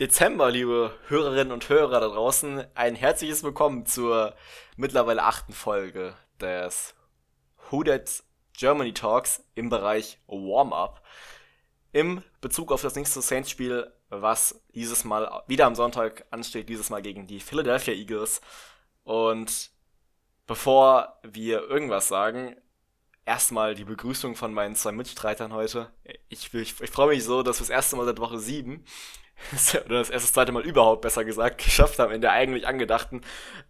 Dezember, liebe Hörerinnen und Hörer da draußen. Ein herzliches Willkommen zur mittlerweile achten Folge des Who That Germany Talks im Bereich Warm-Up. Im Bezug auf das nächste Saints-Spiel, was dieses Mal wieder am Sonntag ansteht, dieses Mal gegen die Philadelphia Eagles. Und bevor wir irgendwas sagen, erstmal die Begrüßung von meinen zwei Mitstreitern heute. Ich, ich, ich freue mich so, dass wir das erste Mal seit Woche 7 oder das erste, zweite Mal überhaupt, besser gesagt, geschafft haben, in der eigentlich angedachten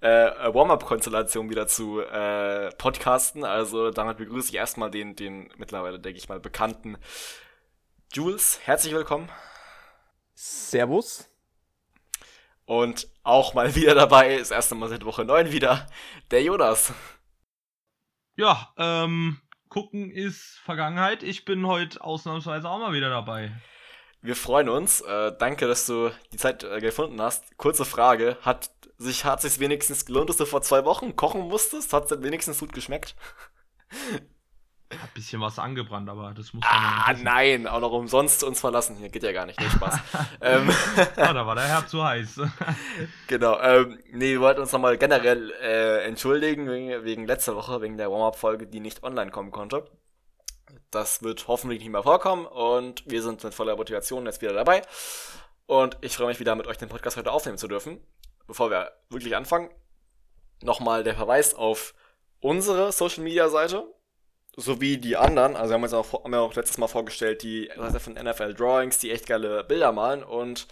äh, Warm-Up-Konstellation wieder zu äh, podcasten. Also damit begrüße ich erstmal den, den mittlerweile, denke ich mal, bekannten Jules. Herzlich willkommen. Servus. Und auch mal wieder dabei, das erste Mal seit Woche 9 wieder, der Jonas. Ja, ähm, gucken ist Vergangenheit. Ich bin heute ausnahmsweise auch mal wieder dabei. Wir freuen uns. Äh, danke, dass du die Zeit äh, gefunden hast. Kurze Frage: Hat sich hat sich wenigstens gelohnt, dass du vor zwei Wochen kochen musstest? Hat es wenigstens gut geschmeckt? Hat ein bisschen was angebrannt, aber das muss man Ah, nein, auch noch umsonst uns verlassen. Hier geht ja gar nicht, nee, Spaß. ähm, ah, da war der Herr zu heiß. genau, ähm, nee, wir wollten uns nochmal generell äh, entschuldigen wegen, wegen letzter Woche, wegen der Warm-Up-Folge, die nicht online kommen konnte. Das wird hoffentlich nicht mehr vorkommen und wir sind mit voller Motivation jetzt wieder dabei. Und ich freue mich wieder, mit euch den Podcast heute aufnehmen zu dürfen. Bevor wir wirklich anfangen, nochmal der Verweis auf unsere Social Media Seite sowie die anderen, also wir haben uns auch, haben wir auch letztes Mal vorgestellt, die von NFL Drawings, die echt geile Bilder malen und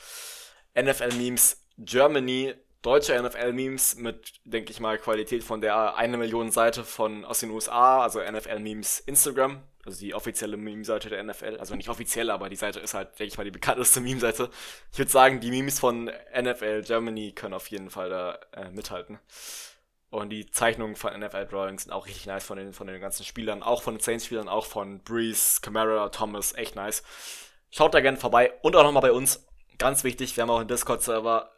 NFL Memes Germany, deutsche NFL Memes mit, denke ich mal, Qualität von der eine Million Seite von aus den USA, also NFL Memes Instagram, also die offizielle Meme-Seite der NFL, also nicht offiziell, aber die Seite ist halt, denke ich mal, die bekannteste Meme-Seite. Ich würde sagen, die Memes von NFL Germany können auf jeden Fall da äh, mithalten. Und die Zeichnungen von NFL Drawings sind auch richtig nice von den, von den ganzen Spielern, auch von den Saints-Spielern, auch von Breeze, Camara, Thomas, echt nice. Schaut da gerne vorbei und auch nochmal bei uns. Ganz wichtig, wir haben auch einen Discord-Server.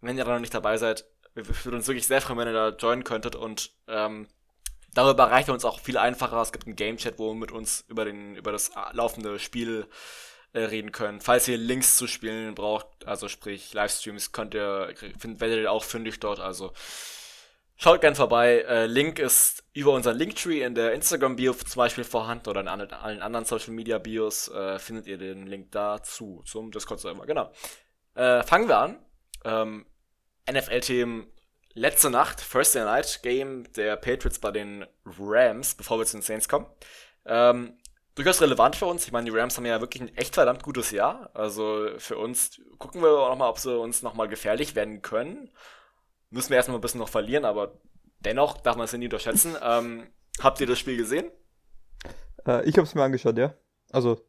Wenn ihr da noch nicht dabei seid, wir würden uns wirklich sehr freuen, wenn ihr da joinen könntet und ähm, darüber erreicht ihr uns auch viel einfacher. Es gibt einen Game-Chat, wo wir mit uns über, den, über das laufende Spiel äh, reden können. Falls ihr Links zu Spielen braucht, also sprich Livestreams, könnt ihr, find, werdet ihr auch fündig dort. Also Schaut gern vorbei. Äh, Link ist über unseren Linktree in der Instagram-Bio zum Beispiel vorhanden oder in allen anderen Social-Media-Bios äh, findet ihr den Link dazu zum Discord-Server. Genau. Äh, fangen wir an. Ähm, NFL-Themen letzte Nacht, Thursday Night Game der Patriots bei den Rams, bevor wir zu den Saints kommen. Ähm, durchaus relevant für uns. Ich meine, die Rams haben ja wirklich ein echt verdammt gutes Jahr. Also für uns gucken wir auch nochmal, ob sie uns nochmal gefährlich werden können müssen wir erstmal ein bisschen noch verlieren, aber dennoch darf man es nicht unterschätzen. Ähm, habt ihr das Spiel gesehen? Äh, ich habe es mir angeschaut, ja. Also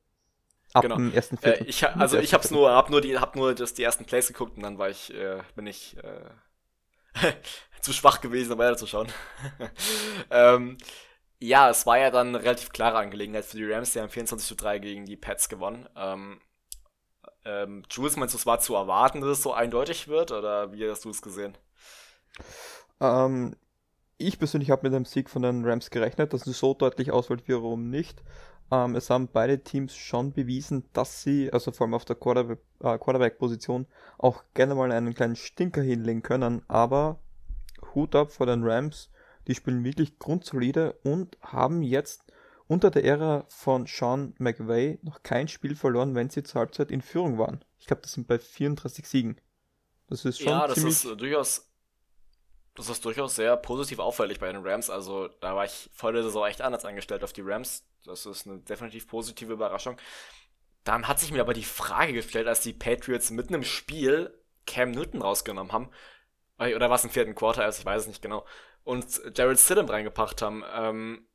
ab genau. dem ersten Viertel. Äh, ich, also ich habe nur, hab nur die, hab nur das, die ersten Plays geguckt und dann war ich, äh, bin ich äh, zu schwach gewesen, um weiterzuschauen. ähm, ja, es war ja dann eine relativ klare Angelegenheit für die Rams. Die haben 24 zu 3 gegen die Pets gewonnen. Ähm, ähm, Jules, meinst du, es war zu erwarten, dass es so eindeutig wird? Oder wie hast du es gesehen? Ähm, ich persönlich habe mit einem Sieg von den Rams gerechnet, dass es so deutlich ausfällt, warum nicht. Ähm, es haben beide Teams schon bewiesen, dass sie, also vor allem auf der Quarterback, äh, Quarterback-Position, auch gerne mal einen kleinen Stinker hinlegen können, aber Hut ab vor den Rams, die spielen wirklich grundsolide und haben jetzt unter der Ära von Sean McVay noch kein Spiel verloren, wenn sie zur Halbzeit in Führung waren. Ich glaube, das sind bei 34 Siegen. Das ist schon ja, das ist durchaus das ist durchaus sehr positiv auffällig bei den Rams. Also da war ich vor der Saison echt anders eingestellt auf die Rams. Das ist eine definitiv positive Überraschung. Dann hat sich mir aber die Frage gestellt, als die Patriots mitten im Spiel Cam Newton rausgenommen haben. Oder was im vierten Quarter ist, ich weiß es nicht genau. Und Jared Stidham reingebracht haben. Ähm,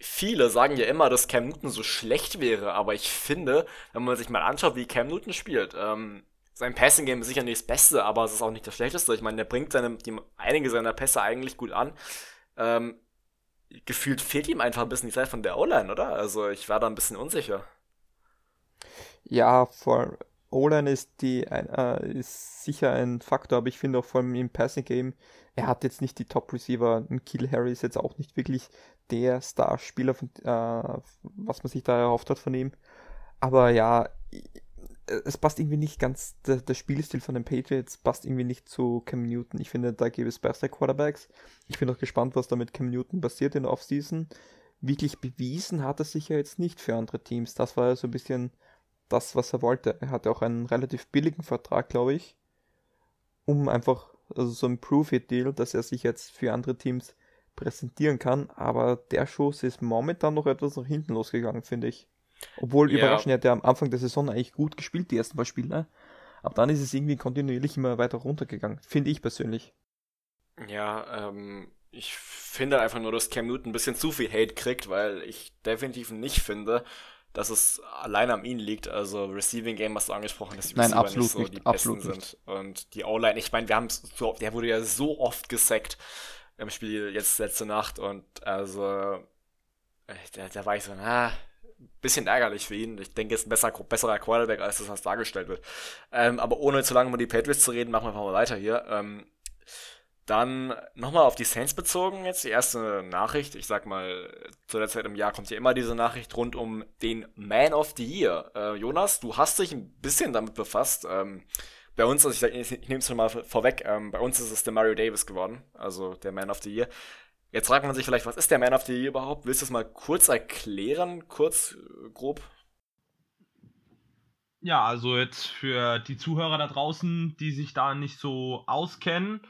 viele sagen ja immer, dass Cam Newton so schlecht wäre, aber ich finde, wenn man sich mal anschaut, wie Cam Newton spielt, ähm, sein Passing Game ist sicher nicht das Beste, aber es ist auch nicht das Schlechteste. Ich meine, der bringt seine, die, einige seiner Pässe eigentlich gut an. Ähm, gefühlt fehlt ihm einfach ein bisschen die Zeit von der O-Line, oder? Also ich war da ein bisschen unsicher. Ja, vor O-Line ist die äh, ist sicher ein Faktor, aber ich finde auch vor allem im Passing Game, er hat jetzt nicht die Top Receiver. Ein Kill Harry ist jetzt auch nicht wirklich der Starspieler, äh, was man sich da erhofft hat von ihm. Aber ja, es passt irgendwie nicht ganz, der, der, Spielstil von den Patriots passt irgendwie nicht zu Cam Newton. Ich finde, da gäbe es bessere Quarterbacks. Ich bin auch gespannt, was da mit Cam Newton passiert in der Offseason. Wirklich bewiesen hat er sich ja jetzt nicht für andere Teams. Das war ja so ein bisschen das, was er wollte. Er hatte auch einen relativ billigen Vertrag, glaube ich, um einfach, also so ein Proof-It-Deal, dass er sich jetzt für andere Teams präsentieren kann. Aber der Schuss ist momentan noch etwas nach hinten losgegangen, finde ich. Obwohl, ja. überraschend, hat er am Anfang der Saison eigentlich gut gespielt, die ersten paar Spiele. Aber dann ist es irgendwie kontinuierlich immer weiter runtergegangen, finde ich persönlich. Ja, ähm, ich finde einfach nur, dass Cam Newton ein bisschen zu viel Hate kriegt, weil ich definitiv nicht finde, dass es allein an ihm liegt. Also Receiving Game hast du angesprochen, dass die Nein, absolut nicht so nicht, die besten sind. Und die O-Line, ich meine, wir haben so, der wurde ja so oft gesackt im Spiel jetzt letzte Nacht und also äh, da, da war ich so, ah, bisschen ärgerlich für ihn. Ich denke, er ist ein besser, besserer Quarterback, als das was dargestellt wird. Ähm, aber ohne zu lange über die Patriots zu reden, machen wir einfach mal weiter hier. Ähm, dann nochmal auf die Saints bezogen, jetzt die erste Nachricht. Ich sag mal, zu der Zeit im Jahr kommt ja immer diese Nachricht rund um den Man of the Year. Äh, Jonas, du hast dich ein bisschen damit befasst. Ähm, bei uns, also ich, ich, nehme es schon mal vorweg, ähm, bei uns ist es der Mario Davis geworden, also der Man of the Year. Jetzt fragt man sich vielleicht, was ist der Man of the Year überhaupt? Willst du es mal kurz erklären, kurz, äh, grob? Ja, also jetzt für die Zuhörer da draußen, die sich da nicht so auskennen,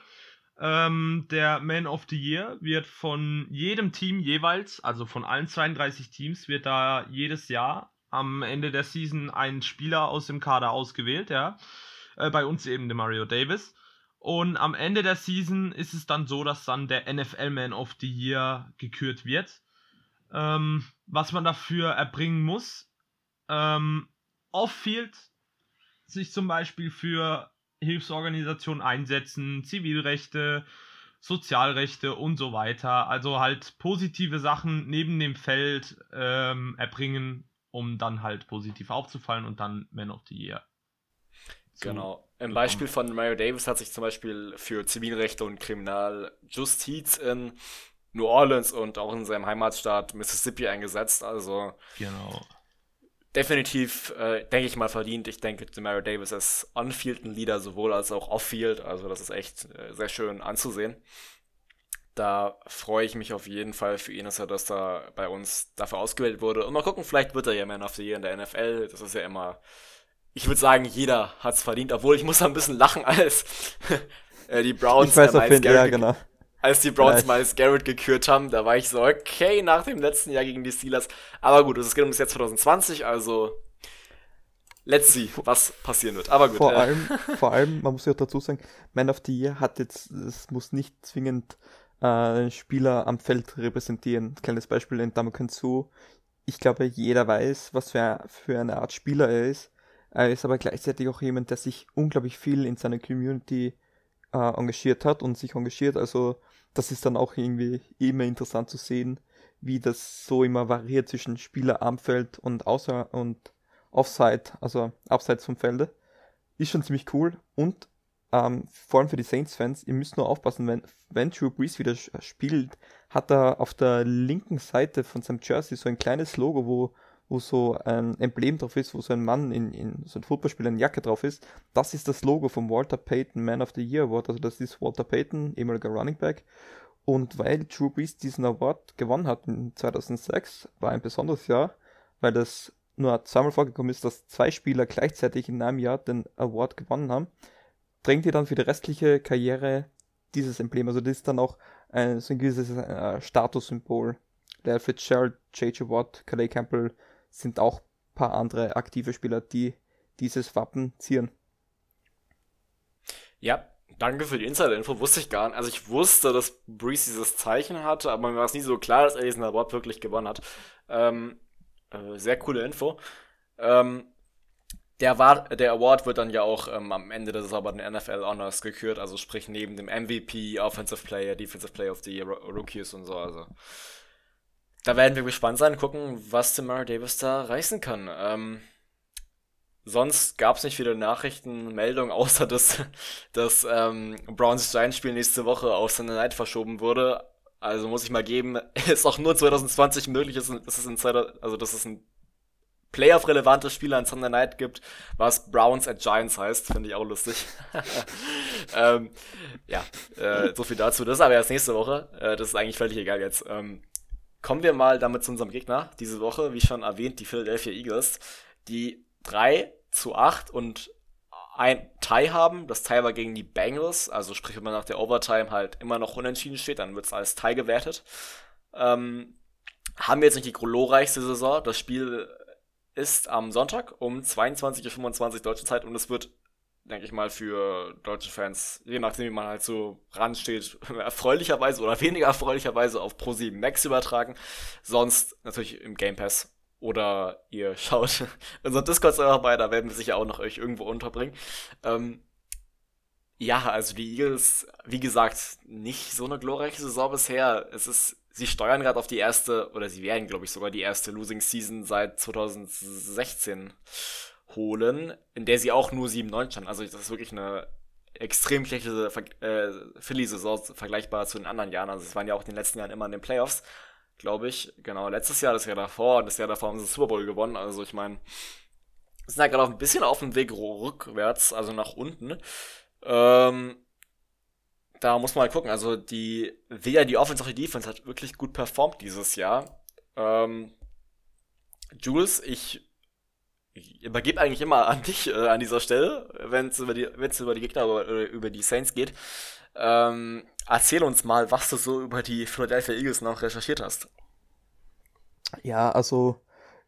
ähm, der Man of the Year wird von jedem Team jeweils, also von allen 32 Teams, wird da jedes Jahr am Ende der Season ein Spieler aus dem Kader ausgewählt, ja. Äh, bei uns eben der Mario Davis. Und am Ende der Season ist es dann so, dass dann der NFL Man of the Year gekürt wird. Ähm, was man dafür erbringen muss. Ähm, Off-Field sich zum Beispiel für Hilfsorganisationen einsetzen, Zivilrechte, Sozialrechte und so weiter. Also halt positive Sachen neben dem Feld ähm, erbringen, um dann halt positiv aufzufallen und dann Man of the Year Genau. Im Beispiel von Mario Davis hat sich zum Beispiel für Zivilrechte und Kriminaljustiz in New Orleans und auch in seinem Heimatstaat Mississippi eingesetzt. Also genau. definitiv, äh, denke ich mal, verdient. Ich denke, Mario Davis ist on-field ein Leader, sowohl als auch off-field. Also das ist echt äh, sehr schön anzusehen. Da freue ich mich auf jeden Fall für ihn, dass er das da bei uns dafür ausgewählt wurde. Und mal gucken, vielleicht wird er ja Man of the Year in der NFL. Das ist ja immer ich würde sagen, jeder hat es verdient, obwohl ich muss ein bisschen lachen, als äh, die Browns ich weiß, äh, Miles Garrett, ja, genau. als die Browns ja, Miles Garrett gekürt haben, da war ich so, okay, nach dem letzten Jahr gegen die Steelers. Aber gut, es geht um das Jahr 2020, also let's see, was passieren wird. Aber gut. Vor, äh. allem, vor allem, man muss ja dazu sagen, Man of the Year hat jetzt, es muss nicht zwingend äh, einen Spieler am Feld repräsentieren. Kleines Beispiel in Damokan Su. Ich glaube, jeder weiß, was für, für eine Art Spieler er ist. Er ist aber gleichzeitig auch jemand, der sich unglaublich viel in seiner Community äh, engagiert hat und sich engagiert. Also das ist dann auch irgendwie immer interessant zu sehen, wie das so immer variiert zwischen Spieler am Feld und außer und Offside, also abseits vom Felde. Ist schon ziemlich cool und ähm, vor allem für die Saints-Fans, ihr müsst nur aufpassen, wenn, wenn Drew Brees wieder spielt, hat er auf der linken Seite von seinem Jersey so ein kleines Logo, wo wo so ein Emblem drauf ist, wo so ein Mann in, in so ein Footballspieler in Jacke drauf ist. Das ist das Logo vom Walter Payton Man of the Year Award. Also das ist Walter Payton, ehemaliger Running Back. Und weil Drew Brees diesen Award gewonnen hat in 2006, war ein besonderes Jahr, weil das nur zweimal vorgekommen ist, dass zwei Spieler gleichzeitig in einem Jahr den Award gewonnen haben, drängt ihr dann für die restliche Karriere dieses Emblem. Also das ist dann auch ein, so ein gewisses äh, Statussymbol. Der Fitzgerald, J.J. Watt, Calais Campbell, sind auch ein paar andere aktive Spieler, die dieses Wappen zieren. Ja, danke für die Insider-Info. Wusste ich gar nicht. Also ich wusste, dass Breeze dieses Zeichen hatte, aber mir war es nie so klar, dass er diesen Award wirklich gewonnen hat. Ähm, äh, sehr coole Info. Ähm, der, war, der Award wird dann ja auch ähm, am Ende des Saison den NFL Honors gekürt, also sprich neben dem MVP, Offensive Player, Defensive Player of the Year, Rookies und so. Also da werden wir gespannt sein, gucken, was Tamara Davis da reißen kann. Ähm, sonst gab es nicht viele Nachrichten, Meldungen, außer dass das ähm, Browns Giants Spiel nächste Woche auf Sunday Night verschoben wurde. Also muss ich mal geben, ist auch nur 2020 möglich, dass es Insider, also dass es ein Playoff-relevante Spiele an Sunday Night gibt, was Browns at Giants heißt, finde ich auch lustig. ähm, ja, äh, so viel dazu. Das ist aber erst nächste Woche. Äh, das ist eigentlich völlig egal jetzt. Ähm, kommen wir mal damit zu unserem Gegner diese Woche, wie schon erwähnt, die Philadelphia Eagles, die 3 zu 8 und ein Tie haben. Das Tie war gegen die Bengals, also sprich, wenn man nach der Overtime halt immer noch unentschieden steht, dann wird es als Tie gewertet. Ähm, haben wir jetzt nicht die glorreichste Saison. Das Spiel ist am Sonntag um 22.25 Uhr deutsche Zeit und es wird, denke ich mal, für deutsche Fans, je nachdem wie man halt so ransteht, erfreulicherweise oder weniger erfreulicherweise auf Pro7 Max übertragen. Sonst natürlich im Game Pass oder ihr schaut unseren Discord-Server bei, da werden wir sicher auch noch euch irgendwo unterbringen. Ähm, ja, also die Eagles, wie gesagt, nicht so eine glorreiche Saison bisher. Es ist, sie steuern gerade auf die erste, oder sie werden, glaube ich, sogar die erste Losing Season seit 2016 holen, in der sie auch nur 7-9 standen. Also das ist wirklich eine extrem schlechte äh, Philly-Saison vergleichbar zu den anderen Jahren. Also es waren ja auch in den letzten Jahren immer in den Playoffs glaube ich. Genau, letztes Jahr, das Jahr davor das Jahr davor haben sie den Super Bowl gewonnen. Also ich meine, sind ja gerade ein bisschen auf dem Weg rückwärts, also nach unten. Ähm, da muss man mal gucken. Also die, weder die Offense noch die Defense hat wirklich gut performt dieses Jahr. Ähm, Jules, ich übergebe eigentlich immer an dich äh, an dieser Stelle, wenn es über die, wenn es über die Gegner oder über die Saints geht. Ähm, erzähl uns mal, was du so über die Philadelphia Eagles noch recherchiert hast. Ja, also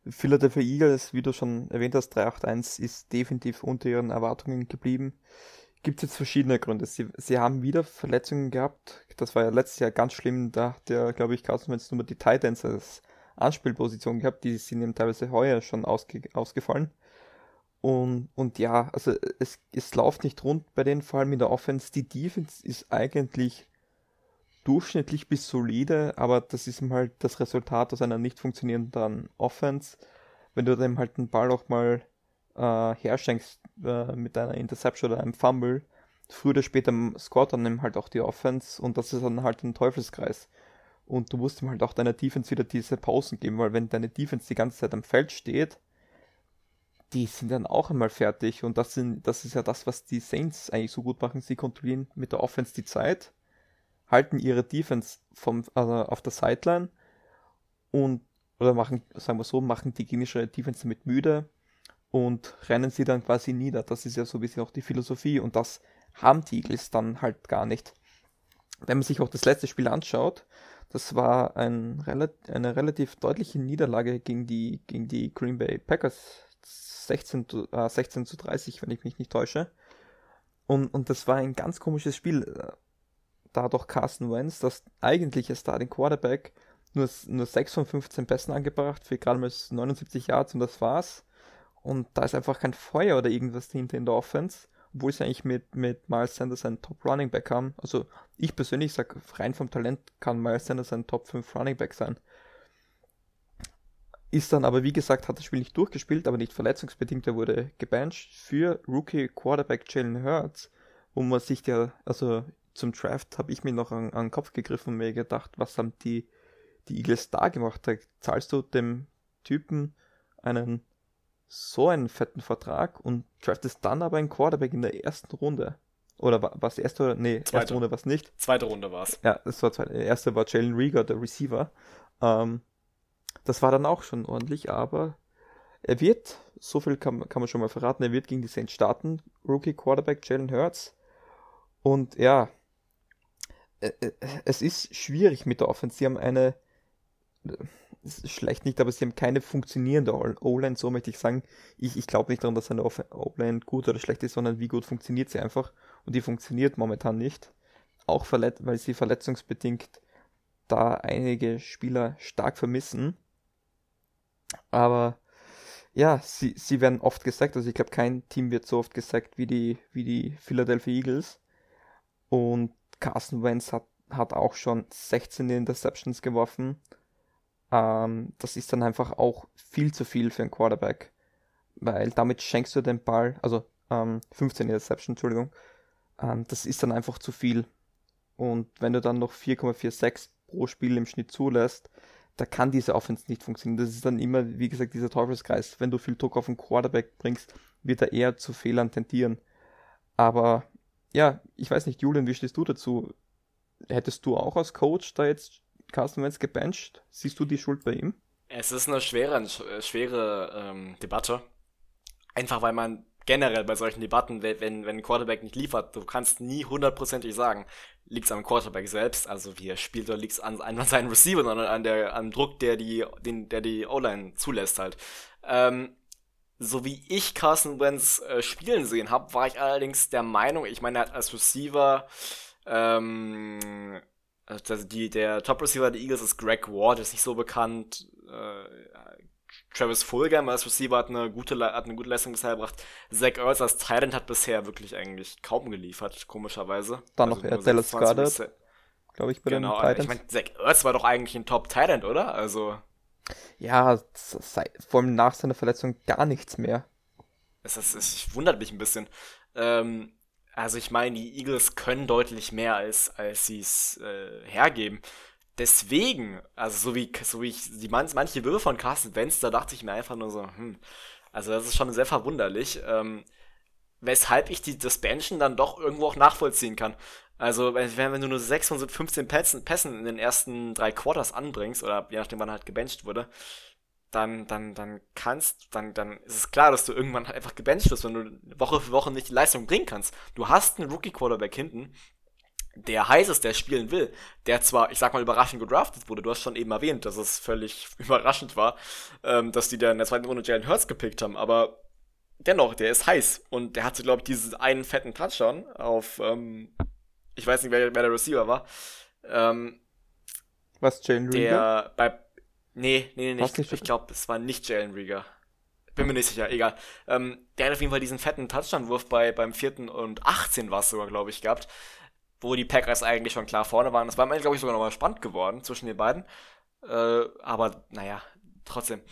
Philadelphia Eagles, wie du schon erwähnt hast, 381 ist definitiv unter ihren Erwartungen geblieben. Gibt es jetzt verschiedene Gründe. Sie, sie haben wieder Verletzungen gehabt. Das war ja letztes Jahr ganz schlimm. Da hat der, glaube ich, Carsten Wentz nur die Titans als Anspielposition gehabt. Die sind ihm teilweise heuer schon ausge, ausgefallen. Und, und ja, also es, es läuft nicht rund bei den, vor allem in der Offense. Die Defense ist eigentlich durchschnittlich bis solide, aber das ist halt das Resultat aus einer nicht funktionierenden Offense. Wenn du dem halt den Ball auch mal äh, herschenkst äh, mit einer Interception oder einem Fumble, früher oder später scoret dann eben halt auch die Offense und das ist dann halt ein Teufelskreis. Und du musst ihm halt auch deiner Defense wieder diese Pausen geben, weil wenn deine Defense die ganze Zeit am Feld steht, die sind dann auch einmal fertig. Und das, sind, das ist ja das, was die Saints eigentlich so gut machen. Sie kontrollieren mit der Offense die Zeit, halten ihre Defense vom, also auf der Sideline und, oder machen, sagen wir so, machen die gegnerische Defense damit müde und rennen sie dann quasi nieder. Das ist ja so ein bisschen auch die Philosophie und das haben die Eagles dann halt gar nicht. Wenn man sich auch das letzte Spiel anschaut, das war ein, eine relativ deutliche Niederlage gegen die, gegen die Green Bay Packers 16, äh, 16 zu 30, wenn ich mich nicht täusche. Und, und das war ein ganz komisches Spiel. Da doch Carsten Wentz, das eigentliche Starting Quarterback, nur, nur 6 von 15 Pässen angebracht für gerade mal 79 Yards und das war's. Und da ist einfach kein Feuer oder irgendwas dahinter in der Offense, obwohl sie eigentlich mit, mit Miles Sanders einen Top Running Back haben. Also ich persönlich sage, rein vom Talent kann Miles Sanders ein Top 5 Running Back sein. Ist dann aber, wie gesagt, hat das Spiel nicht durchgespielt, aber nicht verletzungsbedingt. Er wurde gebancht für Rookie Quarterback Jalen Hurts, wo man sich ja, also zum Draft habe ich mir noch an, an, den Kopf gegriffen und mir gedacht, was haben die, die Eagles da gemacht? Da zahlst du dem Typen einen so einen fetten Vertrag und draftest dann aber einen Quarterback in der ersten Runde. Oder war es erste? Nee, zweite. erste Runde war es nicht. Zweite Runde war es. Ja, das war zweite. Erste war Jalen Rieger, der Receiver. Ähm, das war dann auch schon ordentlich, aber er wird, so viel kann, kann man schon mal verraten, er wird gegen die Saints starten. Rookie Quarterback Jalen Hurts. Und ja, äh, äh, es ist schwierig mit der Offense. Sie haben eine, schlecht nicht, aber sie haben keine funktionierende O-Line, so möchte ich sagen. Ich, ich glaube nicht daran, dass eine O-Line gut oder schlecht ist, sondern wie gut funktioniert sie einfach. Und die funktioniert momentan nicht. Auch weil sie verletzungsbedingt da einige Spieler stark vermissen. Aber ja, sie, sie werden oft gesagt, also ich glaube, kein Team wird so oft gesagt wie die, wie die Philadelphia Eagles. Und Carson Wentz hat, hat auch schon 16 Interceptions geworfen. Ähm, das ist dann einfach auch viel zu viel für einen Quarterback. Weil damit schenkst du den Ball, also ähm, 15 Interceptions, Entschuldigung. Ähm, das ist dann einfach zu viel. Und wenn du dann noch 4,46 pro Spiel im Schnitt zulässt, da kann diese Offense nicht funktionieren. Das ist dann immer, wie gesagt, dieser Teufelskreis. Wenn du viel Druck auf den Quarterback bringst, wird er eher zu Fehlern tendieren. Aber ja, ich weiß nicht, Julian, wie stehst du dazu? Hättest du auch als Coach da jetzt Carsten Wentz gebencht? Siehst du die Schuld bei ihm? Es ist eine schwere, äh, schwere ähm, Debatte. Einfach weil man generell bei solchen Debatten, wenn, wenn ein Quarterback nicht liefert, du kannst nie hundertprozentig sagen, liegt es am Quarterback selbst, also wie er spielt, oder liegt es an, an seinen Receiver, sondern an der, am Druck, der die, den, der die O-Line zulässt halt. Ähm, so wie ich Carson Wentz äh, spielen sehen habe, war ich allerdings der Meinung, ich meine, er hat als Receiver, ähm, also die, der Top-Receiver der Eagles ist Greg Ward, ist nicht so bekannt. Äh, Travis Fulgham als Receiver hat eine gute, hat eine gute Leistung bisher gebracht. Zach Ertz als Thailand hat bisher wirklich eigentlich kaum geliefert, komischerweise. Dann also noch er Dallas Goddard, glaube ich, bei genau, den Titans. Ich meine, Zach Ertz war doch eigentlich ein Top-Thailand, oder? Also... Ja, vor allem nach seiner Verletzung gar nichts mehr. Es, es, es wundert mich ein bisschen. Ähm, also ich meine, die Eagles können deutlich mehr, als, als sie es äh, hergeben. Deswegen, also so wie, so wie ich die man, manche Würfe von Carsten Wentz, da dachte ich mir einfach nur so, hm, also das ist schon sehr verwunderlich, ähm, weshalb ich die, das Benchen dann doch irgendwo auch nachvollziehen kann. Also wenn, wenn du nur 6 von 15 Pässen, Pässen in den ersten drei Quarters anbringst, oder je nachdem wann halt gebencht wurde, dann, dann, dann kannst, dann, dann ist es klar, dass du irgendwann halt einfach gebencht wirst, wenn du Woche für Woche nicht die Leistung bringen kannst. Du hast einen Rookie-Quarterback hinten, der heiß ist, der spielen will, der zwar, ich sag mal, überraschend gedraftet wurde, du hast schon eben erwähnt, dass es völlig überraschend war, ähm, dass die da in der zweiten Runde Jalen Hurts gepickt haben, aber dennoch, der ist heiß und der hatte, glaube ich, diesen einen fetten Touchdown auf, ähm, ich weiß nicht, wer, wer der Receiver war, ähm, Was, Jalen Rieger? Der bei, Nee, nee, nee, nee. Ich, ich glaube, es war nicht Jalen Rieger. Bin mir nicht sicher, egal. Ähm, der hat auf jeden Fall diesen fetten Touchdown-Wurf bei, beim vierten und 18 war es sogar, glaube ich, gehabt, wo die Packers eigentlich schon klar vorne waren. Das war am Ende, glaube ich, sogar nochmal spannend geworden zwischen den beiden. Äh, aber, naja, trotzdem.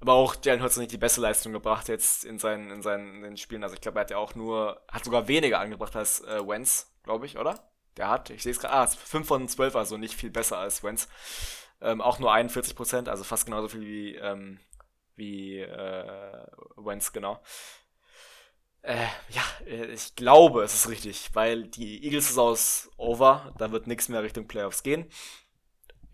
Aber auch Jalen Hurts hat nicht die beste Leistung gebracht jetzt in seinen, in seinen in den Spielen. Also ich glaube, er hat ja auch nur, hat sogar weniger angebracht als äh, Wentz, glaube ich, oder? Der hat, ich sehe es gerade, ah, 5 von 12, also nicht viel besser als Wentz. Ähm, auch nur 41 Prozent, also fast genauso viel wie, ähm, wie äh, Wentz, genau. Äh, ja, äh, ich glaube, es ist richtig, weil die Eagles ist aus over, da wird nichts mehr Richtung Playoffs gehen.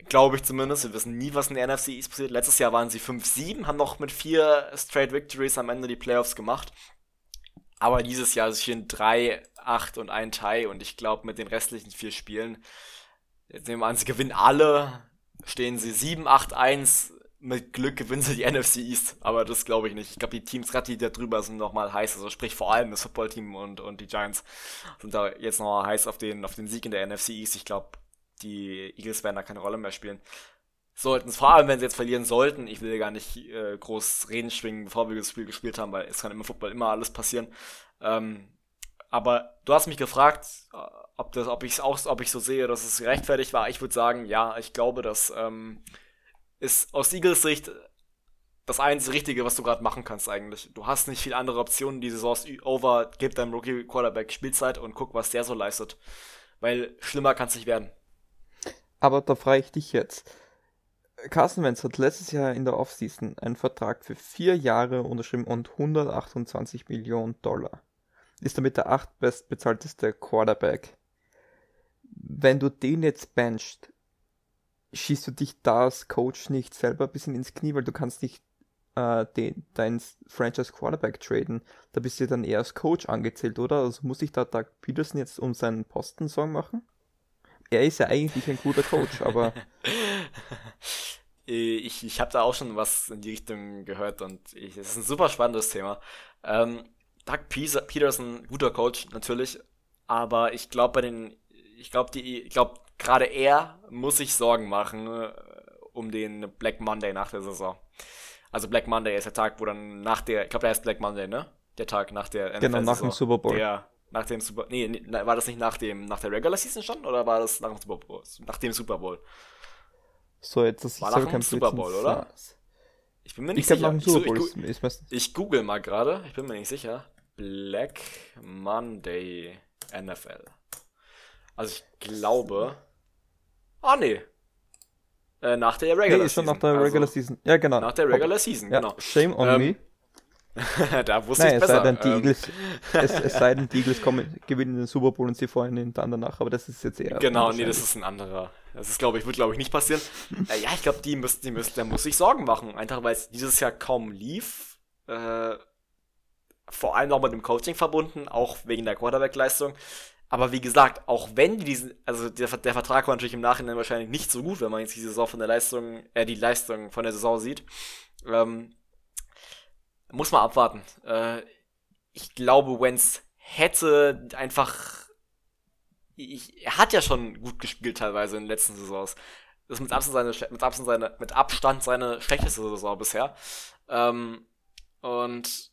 Glaube ich zumindest. Wir wissen nie, was in der NFC East passiert. Letztes Jahr waren sie 5-7, haben noch mit vier Straight Victories am Ende die Playoffs gemacht. Aber dieses Jahr stehen 3, 8 und ein Tie und ich glaube, mit den restlichen vier Spielen, jetzt nehmen wir an, sie gewinnen alle, stehen sie 7-8-1. Mit Glück gewinnen sie die NFC East, aber das glaube ich nicht. Ich glaube, die Teams gerade, die da drüber sind, nochmal heiß. Also sprich vor allem das Footballteam und, und die Giants sind da jetzt nochmal heiß auf den, auf den Sieg in der NFC East. Ich glaube, die Eagles werden da keine Rolle mehr spielen. Sollten es, vor allem wenn sie jetzt verlieren sollten, ich will gar nicht äh, groß reden schwingen, bevor wir das Spiel gespielt haben, weil es kann im Football immer alles passieren. Ähm, aber du hast mich gefragt, äh, ob, das, ob, ich's auch, ob ich so sehe, dass es gerechtfertigt war. Ich würde sagen, ja, ich glaube, das ähm, ist aus Eagles Sicht das einzige Richtige, was du gerade machen kannst eigentlich. Du hast nicht viel andere Optionen. Die Saison ist over, gib deinem Rookie Quarterback Spielzeit und guck, was der so leistet. Weil schlimmer kann es nicht werden. Aber da frage ich dich jetzt. Carson Wentz hat letztes Jahr in der Offseason einen Vertrag für vier Jahre unterschrieben und 128 Millionen Dollar. Ist damit der acht bestbezahlteste Quarterback wenn du den jetzt benchst, schießt du dich da als Coach nicht selber ein bisschen ins Knie, weil du kannst nicht äh, den, dein Franchise Quarterback traden. Da bist du dann eher als Coach angezählt, oder? Also muss ich da Doug Peterson jetzt um seinen Posten Sorgen machen? Er ist ja eigentlich ein guter Coach, aber. ich ich habe da auch schon was in die Richtung gehört und es ist ein super spannendes Thema. Ähm, Doug Peterson, guter Coach, natürlich, aber ich glaube, bei den ich glaube, die, ich glaube, gerade er muss sich Sorgen machen äh, um den Black Monday nach der Saison. Also Black Monday ist der Tag, wo dann nach der, ich glaube, der heißt Black Monday, ne? Der Tag nach der NFL Genau, nach dem Super Bowl. Der, nach dem Super nee, nee, war das nicht nach dem nach der Regular Season schon oder war das nach dem Super Bowl? Nach dem Super Bowl. So, jetzt das war nach dem Super Bowl, oder? Ich bin mir nicht ich sicher. Nach dem Super Bowl ich, ich, ich google mal gerade, ich bin mir nicht sicher. Black Monday NFL. Also ich glaube. Ah, nee. Äh, nach der Regular nee, Season. schon nach der Regular also, Season. Ja, genau. Nach der Regular Season, ja, genau. Shame on Ähm, me. da wusste Nein, ich es besser. sei denn, die Ähm, Eagles, es, es sei denn, die Eagles kommen, gewinnen den Super Bowl und sie freuen ihn dann danach, aber das ist jetzt eher. Genau, nee, das ist ein anderer. Das ist, glaube ich, wird, glaube ich, nicht passieren. äh, ja, ich glaube, die müssen, die müssen, der muss sich Sorgen machen. Einfach weil es dieses Jahr kaum lief. Äh, vor allem auch mit dem Coaching verbunden, auch wegen der Quarterback-Leistung. Aber wie gesagt, auch wenn die diesen, also der, der Vertrag war natürlich im Nachhinein wahrscheinlich nicht so gut, wenn man jetzt die Saison von der Leistung, äh, die Leistung von der Saison sieht. Ähm, muss man abwarten. Äh, ich glaube, Wenz hätte einfach ich, er hat ja schon gut gespielt teilweise in den letzten Saisons. Das ist mit Abstand seine, mit Abstand seine, mit Abstand seine schlechteste Saison bisher. Ähm, und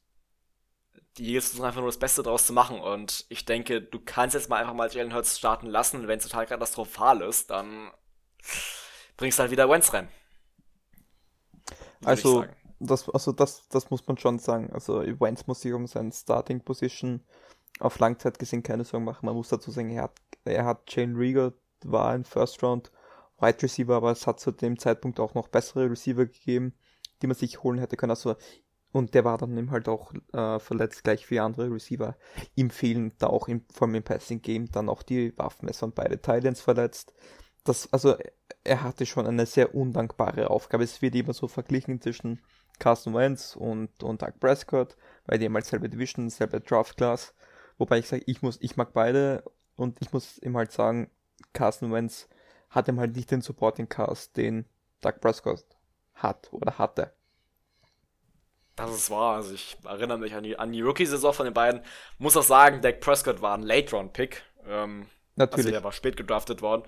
die Eagles versuchen einfach nur das Beste draus zu machen. Und ich denke, du kannst jetzt mal einfach mal Jalen Hurts starten lassen. Wenn es total katastrophal ist, dann bringst du halt wieder Wentz rein. Also, das, also das, das muss man schon sagen. Also Wentz muss sich um seine Starting Position auf Langzeit gesehen keine Sorgen machen. Man muss dazu sagen, er hat, er hat Jane Rieger, war ein First Round Wide Receiver, aber es hat zu dem Zeitpunkt auch noch bessere Receiver gegeben, die man sich holen hätte können. Also, und der war dann eben halt auch äh, verletzt, gleich wie andere Receiver. Ihm fehlen da auch im, vor allem im Passing Game dann auch die Waffen. Es waren beide Titans verletzt. Das, also, er hatte schon eine sehr undankbare Aufgabe. Es wird immer so verglichen zwischen Carson Wentz und, und Doug Prescott, weil die haben halt selbe Division, selbe Draft Class. Wobei ich sage, ich muss, ich mag beide und ich muss ihm halt sagen, Carson Wentz hat ihm halt nicht den Supporting Cast, den Doug Prescott hat oder hatte. Das ist wahr. Also ich erinnere mich an die, an die Rookie-Saison von den beiden. Muss auch sagen, Dak Prescott war ein Late-Round-Pick. Ähm, Also Natürlich. der war spät gedraftet worden.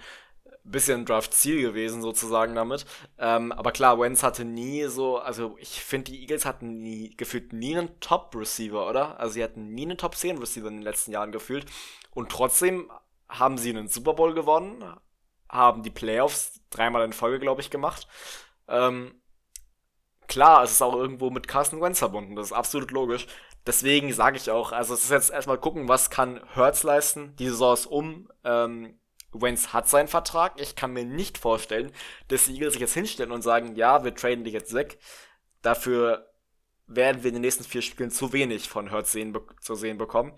Bisschen Draft-Ziel gewesen sozusagen damit. Ähm, aber klar, Wentz hatte nie so, also ich finde, die Eagles hatten nie, gefühlt nie einen Top-Receiver, oder? Also sie hatten nie einen Top-10-Receiver in den letzten Jahren gefühlt. Und trotzdem haben sie einen Super Bowl gewonnen, haben die Playoffs dreimal in Folge, glaube ich, gemacht. Ähm, klar, es ist auch irgendwo mit Carson Wentz verbunden, das ist absolut logisch. Deswegen sage ich auch, also es ist jetzt erstmal gucken, was kann Hurts leisten. Die Saison ist um. Ähm, Wentz hat seinen Vertrag. Ich kann mir nicht vorstellen, dass die Eagles sich jetzt hinstellen und sagen, ja, wir traden dich jetzt weg. Dafür werden wir in den nächsten vier Spielen zu wenig von Hurts sehen, zu sehen bekommen.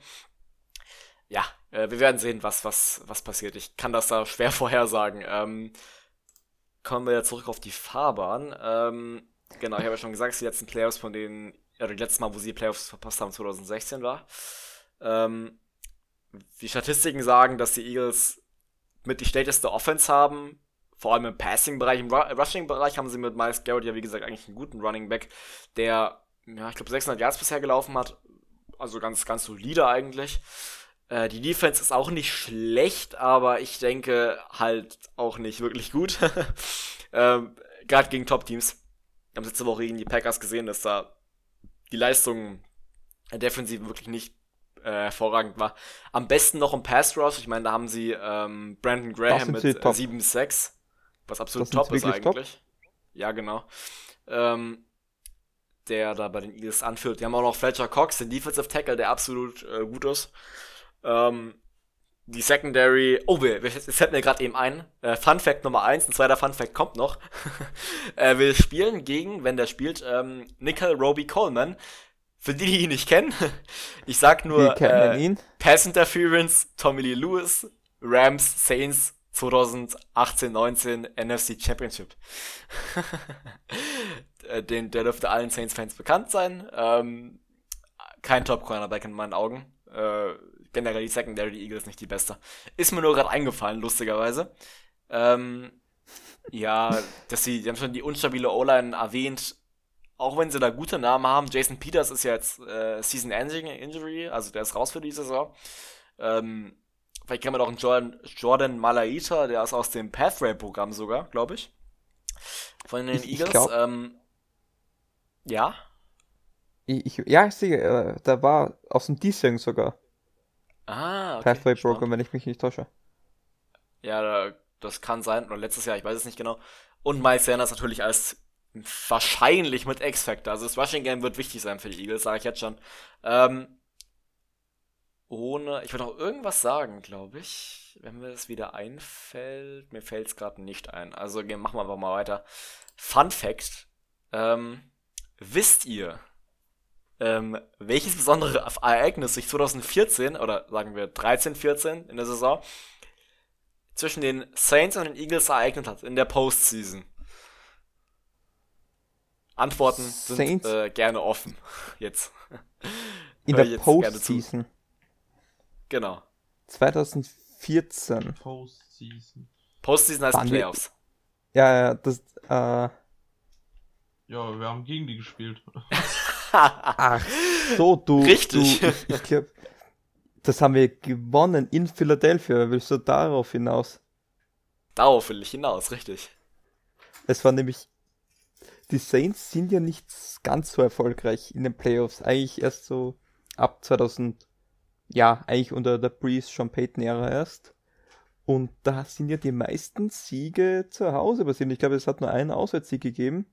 Ja, äh, wir werden sehen, was, was, was passiert. Ich kann das da schwer vorhersagen. Ähm, kommen wir zurück auf die Fahrbahn. Ähm, genau, ich habe ja schon gesagt, die letzten Playoffs von denen, ja, die letzte Mal, wo sie Playoffs verpasst haben, 2016 war. Ähm, die Statistiken sagen, dass die Eagles mit die schlechteste Offense haben, vor allem im Passing-Bereich. Im Ru Rushing-Bereich haben sie mit Miles Garrett ja, wie gesagt, eigentlich einen guten Running Back, der, ja, ich glaube, 600 Yards bisher gelaufen hat. Also ganz, ganz solide eigentlich. Äh, die Defense ist auch nicht schlecht, aber ich denke halt auch nicht wirklich gut. ähm, Gerade gegen Top-Teams. Wir haben letzte Woche gegen die Packers gesehen, dass da die Leistung der Defensive wirklich nicht äh, hervorragend war. Am besten noch im Pass Rush. Ich meine, da haben sie ähm, Brandon Graham mit äh, top. 7-6, was absolut top ist wirklich top. eigentlich. Ja, genau. Ähm, der da bei den Eagles anführt. Die haben auch noch Fletcher Cox, den Defensive Tackle, der absolut äh, gut ist. Ähm, die Secondary, oh, wir, wir- es fällt mir gerade eben ein. Äh, Fun Fact Nummer 1, ein zweiter Fun Fact kommt noch. äh, wir spielen gegen, wenn der spielt, ähm, Nickel Roby Coleman. Für die, die ihn nicht kennen, ich sag nur äh, ihn. Pass Interference, Tommy Lee Lewis, Rams, Saints 2018-19 NFC Championship. Äh, Den, der dürfte allen Saints-Fans bekannt sein. Ähm, kein Top-Cornerback in meinen Augen. Äh, generell die Secondary, die Eagles nicht die beste. Ist mir nur gerade eingefallen, lustigerweise. Ähm, ja, dass sie, die haben schon die unstabile O-Line erwähnt. Auch wenn sie da gute Namen haben. Jason Peters ist ja jetzt äh, Season-Ending Injury, also der ist raus für die Saison. Ähm, vielleicht kennen wir noch einen Jordan, Jordan Malaita, der ist aus dem Pathway-Programm sogar, glaube ich. Von den Ich- ich Eagles. glaub- ähm, ja, Ich, ich, ja, ich sehe, äh, der war aus dem diesjährigen sogar. Ah, okay. Pathway. Program, wenn ich mich nicht täusche. Ja, da, das kann sein. Oder letztes Jahr, ich weiß es nicht genau. Und Miles Sanders natürlich als wahrscheinlich mit X-Factor. Also das Rushing Game wird wichtig sein für die Eagles, sage ich jetzt schon. Ähm, ohne. Ich wollte noch irgendwas sagen, glaube ich. Wenn mir das wieder einfällt. Mir fällt es gerade nicht ein. Also machen wir einfach mal weiter. Fun Fact. Ähm, wisst ihr, ähm, welches besondere Ereignis sich 2014 oder sagen wir 13, 14 in der Saison zwischen den Saints und den Eagles ereignet hat in der Postseason? Antworten sind äh, gerne offen. Jetzt. In der Postseason. Genau. 2014. Postseason. Postseason heißt Waren Playoffs. Ja, ja, das. Äh... Ja, wir haben gegen die gespielt. Ach so, du. Richtig. Du, ich, ich glaube, das haben wir gewonnen in Philadelphia. Willst du darauf hinaus? Darauf will ich hinaus, richtig. Es war nämlich. Die Saints sind ja nicht ganz so erfolgreich in den Playoffs. Eigentlich erst so ab 2000 ja, eigentlich unter der Breeze Sean Payton Ära erst. Und da sind ja die meisten Siege zu Hause passiert. Ich glaube, es hat nur einen Auswärtssieg gegeben.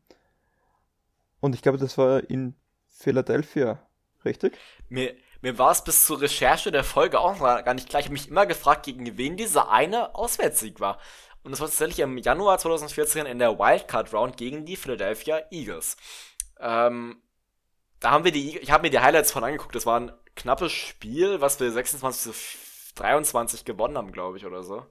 Und ich glaube, das war in Philadelphia, richtig? Mir, mir war es bis zur Recherche der Folge auch gar nicht klar. Ich habe mich immer gefragt, gegen wen dieser eine Auswärtssieg war. Und das war tatsächlich im Januar 2014 in der Wildcard Round gegen die Philadelphia Eagles. Ähm, da haben wir die, ich habe mir die Highlights von angeguckt. Das waren knappes Spiel, was wir 26 zu 23 gewonnen haben, glaube ich, oder so.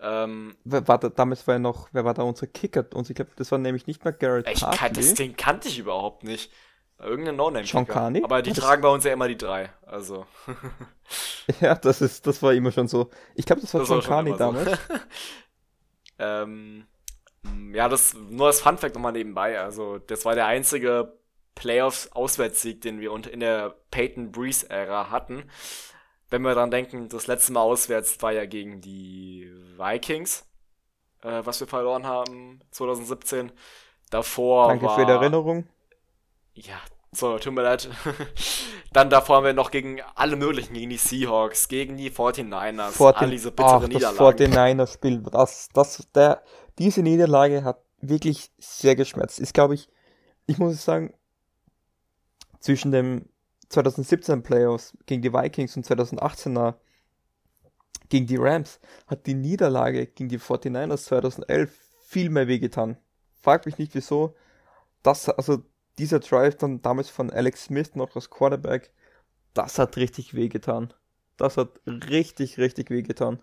Ähm, war da, damals war ja noch, wer war da unser Kicker? Und ich glaube, das war nämlich nicht mehr Garrett ich kann, das, Den kannte ich überhaupt nicht. Irgendein No-Name. John Carney? Aber die tragen bei uns ja immer die drei. Also. ja, das ist, das war immer schon so. Ich glaube, das war das John Carney damals. So. ähm, ja, das nur als Fun Fact nochmal nebenbei. Also, das war der einzige Playoffs-Auswärtssieg, den wir in der Peyton Breeze-Ära hatten. Wenn wir daran denken, das letzte Mal auswärts war ja gegen die Vikings, äh, was wir verloren haben 2017. Davor Danke war, für die Erinnerung. Ja, so, tut mir leid. Dann davor haben wir noch gegen alle möglichen, gegen die Seahawks, gegen die 49ers, 14, all diese bittere ach, Niederlagen. Das 49er-Spiel, das, das, der, diese Niederlage hat wirklich sehr geschmerzt. Ist, glaube ich, ich muss sagen, zwischen dem 2017 Playoffs gegen die Vikings und 2018er gegen die Rams hat die Niederlage gegen die 49ers 2011 viel mehr wehgetan. Frag mich nicht wieso. Das, also dieser Drive dann damals von Alex Smith noch als Quarterback, das hat richtig wehgetan. Das hat richtig, richtig wehgetan.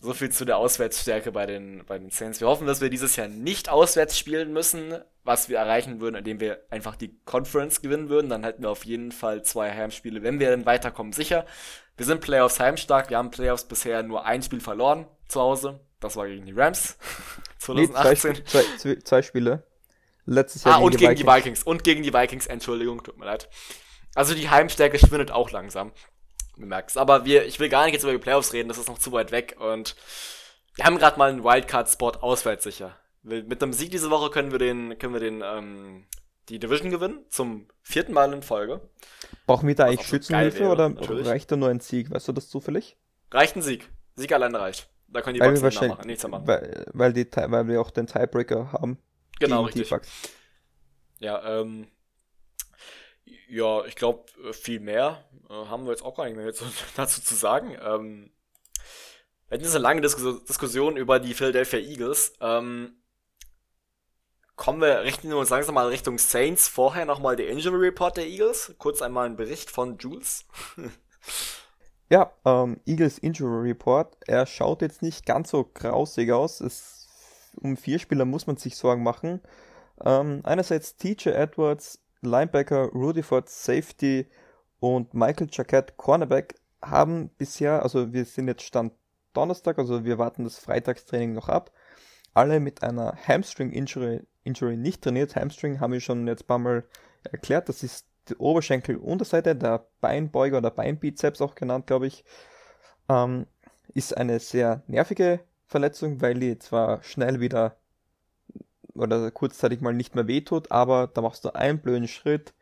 So viel zu der Auswärtsstärke bei den, bei den Saints. Wir hoffen, dass wir dieses Jahr nicht auswärts spielen müssen, was wir erreichen würden, indem wir einfach die Conference gewinnen würden. Dann hätten wir auf jeden Fall zwei Heimspiele, wenn wir dann weiterkommen, sicher. Wir sind Playoffs heimstark. Wir haben Playoffs bisher nur ein Spiel verloren zu Hause. Das war gegen die Rams 2018. Nee, zwei, zwei, zwei, Spiele. Letztes Jahr ah, gegen und die gegen Vikings. die Vikings. Und gegen die Vikings, Entschuldigung, tut mir leid. Also die Heimstärke schwindet auch langsam. Du merkst. Aber wir, ich will gar nicht jetzt über die Playoffs reden, das ist noch zu weit weg. Und wir haben gerade mal einen Wildcard-Spot auswärts sicher. Mit einem Sieg diese Woche können wir den, können wir den, ähm, die Division gewinnen, zum vierten Mal in Folge. Brauchen wir da eigentlich Schützenhilfe wäre, oder natürlich. reicht da nur ein Sieg? Weißt du das zufällig? Reicht ein Sieg. Sieg alleine reicht. Da können die weil nicht machen, nichts machen. Weil, weil, die, weil wir auch den Tiebreaker haben. Genau, richtig. Ja, ähm, ja, ich glaube, viel mehr äh, haben wir jetzt auch gar nicht mehr dazu zu sagen. Ähm, wir hatten jetzt eine lange Dis Diskussion über die Philadelphia Eagles. Ähm, kommen wir, richten wir uns langsam mal Richtung Saints. Vorher nochmal der Injury Report der Eagles. Kurz einmal ein Bericht von Jules. ja, ähm, Eagles Injury Report. Er schaut jetzt nicht ganz so grausig aus. Es, um vier Spieler muss man sich Sorgen machen. Ähm, einerseits TJ Edwards, Linebacker, Rudy Ford, Safety und Michael Jaquette, Cornerback, haben bisher, also wir sind jetzt Stand Donnerstag, also wir warten das Freitagstraining noch ab, alle mit einer Hamstring-Injury Injury nicht trainiert. Hamstring haben wir schon jetzt ein paar Mal erklärt, das ist die Oberschenkelunterseite, der Beinbeuger oder Beinbizeps auch genannt, glaube ich, ähm, ist eine sehr nervige Verletzung, weil die zwar schnell wieder oder kurzzeitig mal nicht mehr wehtut, aber da machst du einen blöden Schritt,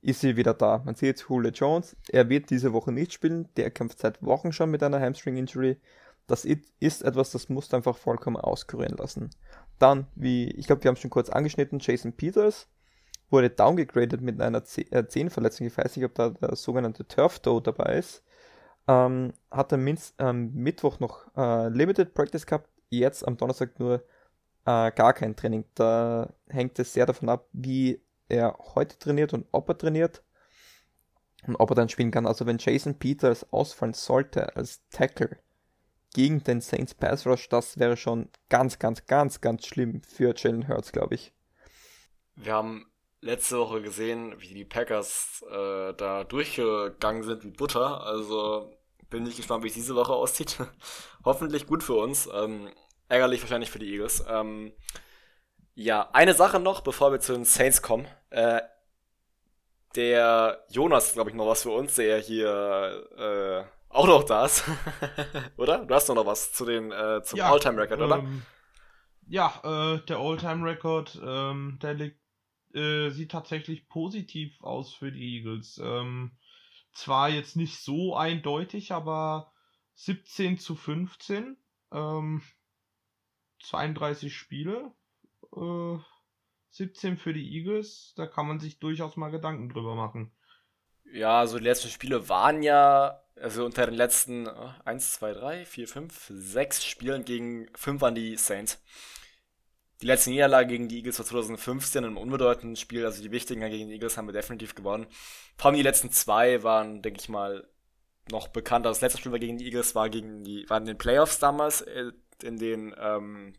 ist sie wieder da. Man sieht jetzt Julio Jones, er wird diese Woche nicht spielen, der kämpft seit Wochen schon mit einer Hamstring-Injury. Das ist etwas, das musst du einfach vollkommen auskurieren lassen. Dann, wie, ich glaube, wir haben schon kurz angeschnitten, Jason Peters, wurde downgegradet mit einer Zehenverletzung. Ich weiß nicht, ob da der sogenannte Turf Toe dabei ist. Ähm, hat am ähm, Mittwoch noch äh, Limited Practice gehabt, jetzt am Donnerstag nur äh, gar kein Training. Da hängt es sehr davon ab, wie er heute trainiert und ob er trainiert und ob er dann spielen kann. Also wenn Jason Peters ausfallen sollte als Tackle gegen den Saints Pass Rush, das wäre schon ganz, ganz, ganz, ganz schlimm für Jalen Hurts, glaube ich. Wir haben letzte Woche gesehen, wie die Packers äh, da durchgegangen sind wie Butter. Also bin ich gespannt, wie es diese Woche aussieht. Hoffentlich gut für uns. Ähm, ärgerlich wahrscheinlich für die Eagles. Ähm, ja, eine Sache noch, bevor wir zu den Saints kommen. Äh, der Jonas, glaube ich, noch was für uns, der hier äh, auch noch da ist. oder? Du hast noch was zu den, äh, zum ja, All-Time-Record, oder? Ähm, ja, äh, der All-Time-Record, ähm, der liegt, äh, sieht tatsächlich positiv aus für die Eagles. Ähm, zwar jetzt nicht so eindeutig, aber 17 zu 15. Ähm, 32 Spiele. Äh, 17 für die Eagles. Da kann man sich durchaus mal Gedanken drüber machen. Ja, also die letzten Spiele waren ja, also unter den letzten 1, 2, 3, 4, 5, 6 Spielen gegen 5 an die Saints. Die letzte Niederlage gegen die Eagles war 2015 im unbedeutenden Spiel, also die wichtigen gegen die Eagles haben wir definitiv gewonnen. Vor allem die letzten zwei waren, denke ich mal, noch bekannter. Das letzte Spiel war gegen die Eagles, war gegen die, waren in den Playoffs damals, äh, in den, ähm,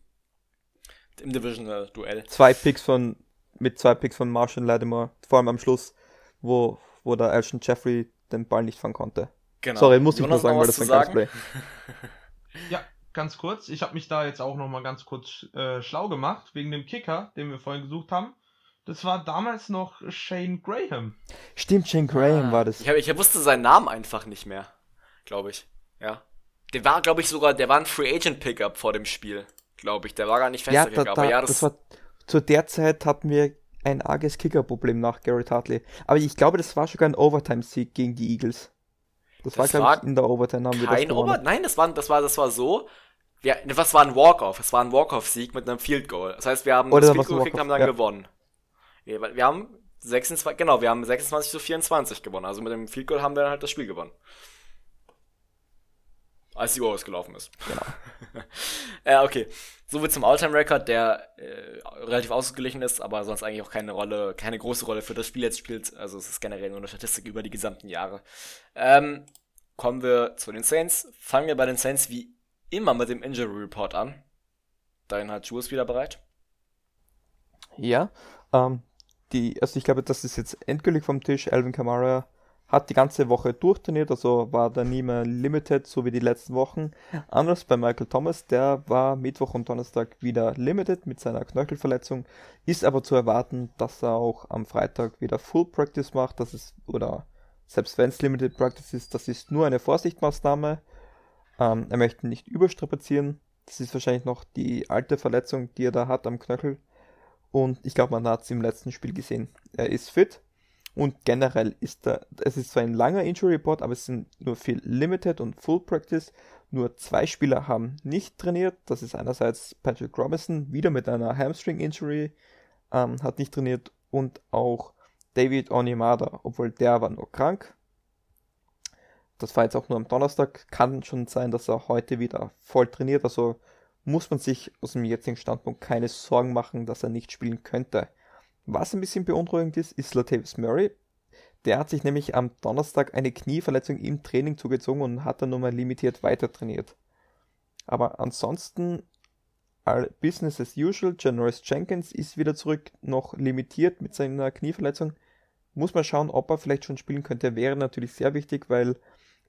im Divisional-Duell. Zwei Picks von, mit zwei Picks von Marshall Lattimore, vor allem am Schluss, wo, wo der Alshon Jeffrey den Ball nicht fangen konnte. Genau. Sorry, muss ich nur sagen, weil das ein Play. ja, ganz kurz. Ich habe mich da jetzt auch noch mal ganz kurz äh, schlau gemacht wegen dem Kicker, den wir vorhin gesucht haben. Das war damals noch Shane Graham. Stimmt, Shane Graham ah, war das. Ich, hab, ich wusste seinen Namen einfach nicht mehr, glaube ich. Ja. Der war, glaube ich, sogar, der war ein Free Agent Pickup vor dem Spiel, glaube ich. Der war gar nicht fester ja, da, da, aber ja, das, das war zu der Zeit hatten wir ein arges Kicker-Problem nach Garrett Hartley. Aber ich glaube, das war sogar ein Overtime-Sieg gegen die Eagles. Das, das war, glaube ich, in der Overtime haben wir das Kein Over Nein, das war, das war, das war so. Wir, was war ein Walk-Off? Es war ein Walk-Off-Sieg mit einem Field Goal. Das heißt, wir haben Oder das Field Goal gekriegt und haben dann ja. gewonnen. Ja, wir haben 26, genau, wir haben 26 zu 24 gewonnen. Also mit dem Field Goal haben wir dann halt das Spiel gewonnen. Als die Uhr ausgelaufen ist. Genau. äh, okay. Soviel zum All-Time-Record, der äh, relativ ausgeglichen ist, aber sonst eigentlich auch keine Rolle, keine große Rolle für das Spiel jetzt spielt. Also es ist generell nur eine Statistik über die gesamten Jahre. Ähm, kommen wir zu den Saints. Fangen wir bei den Saints wie immer mit dem Injury Report an. Dahin hat Jules wieder bereit. Ja, ähm, die, also ich glaube, das ist jetzt endgültig vom Tisch. Alvin Kamara hat die ganze Woche durchtrainiert, also war da nie mehr limited, so wie die letzten Wochen. Anders bei Michael Thomas, der war Mittwoch und Donnerstag wieder limited mit seiner Knöchelverletzung, ist aber zu erwarten, dass er auch am Freitag wieder Full Practice macht, das ist, oder selbst wenn es limited Practice ist, das ist nur eine Vorsichtsmaßnahme. Ähm, er möchte nicht überstrapazieren, das ist wahrscheinlich noch die alte Verletzung, die er da hat am Knöchel. Und ich glaube, man hat es im letzten Spiel gesehen. Er ist fit, und generell ist da, es ist zwar ein langer Injury Report, aber es sind nur viel Limited und Full Practice. Nur zwei Spieler haben nicht trainiert. Das ist einerseits Patrick Robinson, wieder mit einer Hamstring Injury, ähm, hat nicht trainiert. Und auch David Onimada, obwohl der war nur krank. Das war jetzt auch nur am Donnerstag. Kann schon sein, dass er heute wieder voll trainiert. Also muss man sich aus dem jetzigen Standpunkt keine Sorgen machen, dass er nicht spielen könnte. Was ein bisschen beunruhigend ist, ist Latavius Murray. Der hat sich nämlich am Donnerstag eine Knieverletzung im Training zugezogen und hat dann nochmal limitiert weiter trainiert. Aber ansonsten Business as usual. Janoris Jenkins ist wieder zurück, noch limitiert mit seiner Knieverletzung. Muss man schauen, ob er vielleicht schon spielen könnte. Wäre natürlich sehr wichtig, weil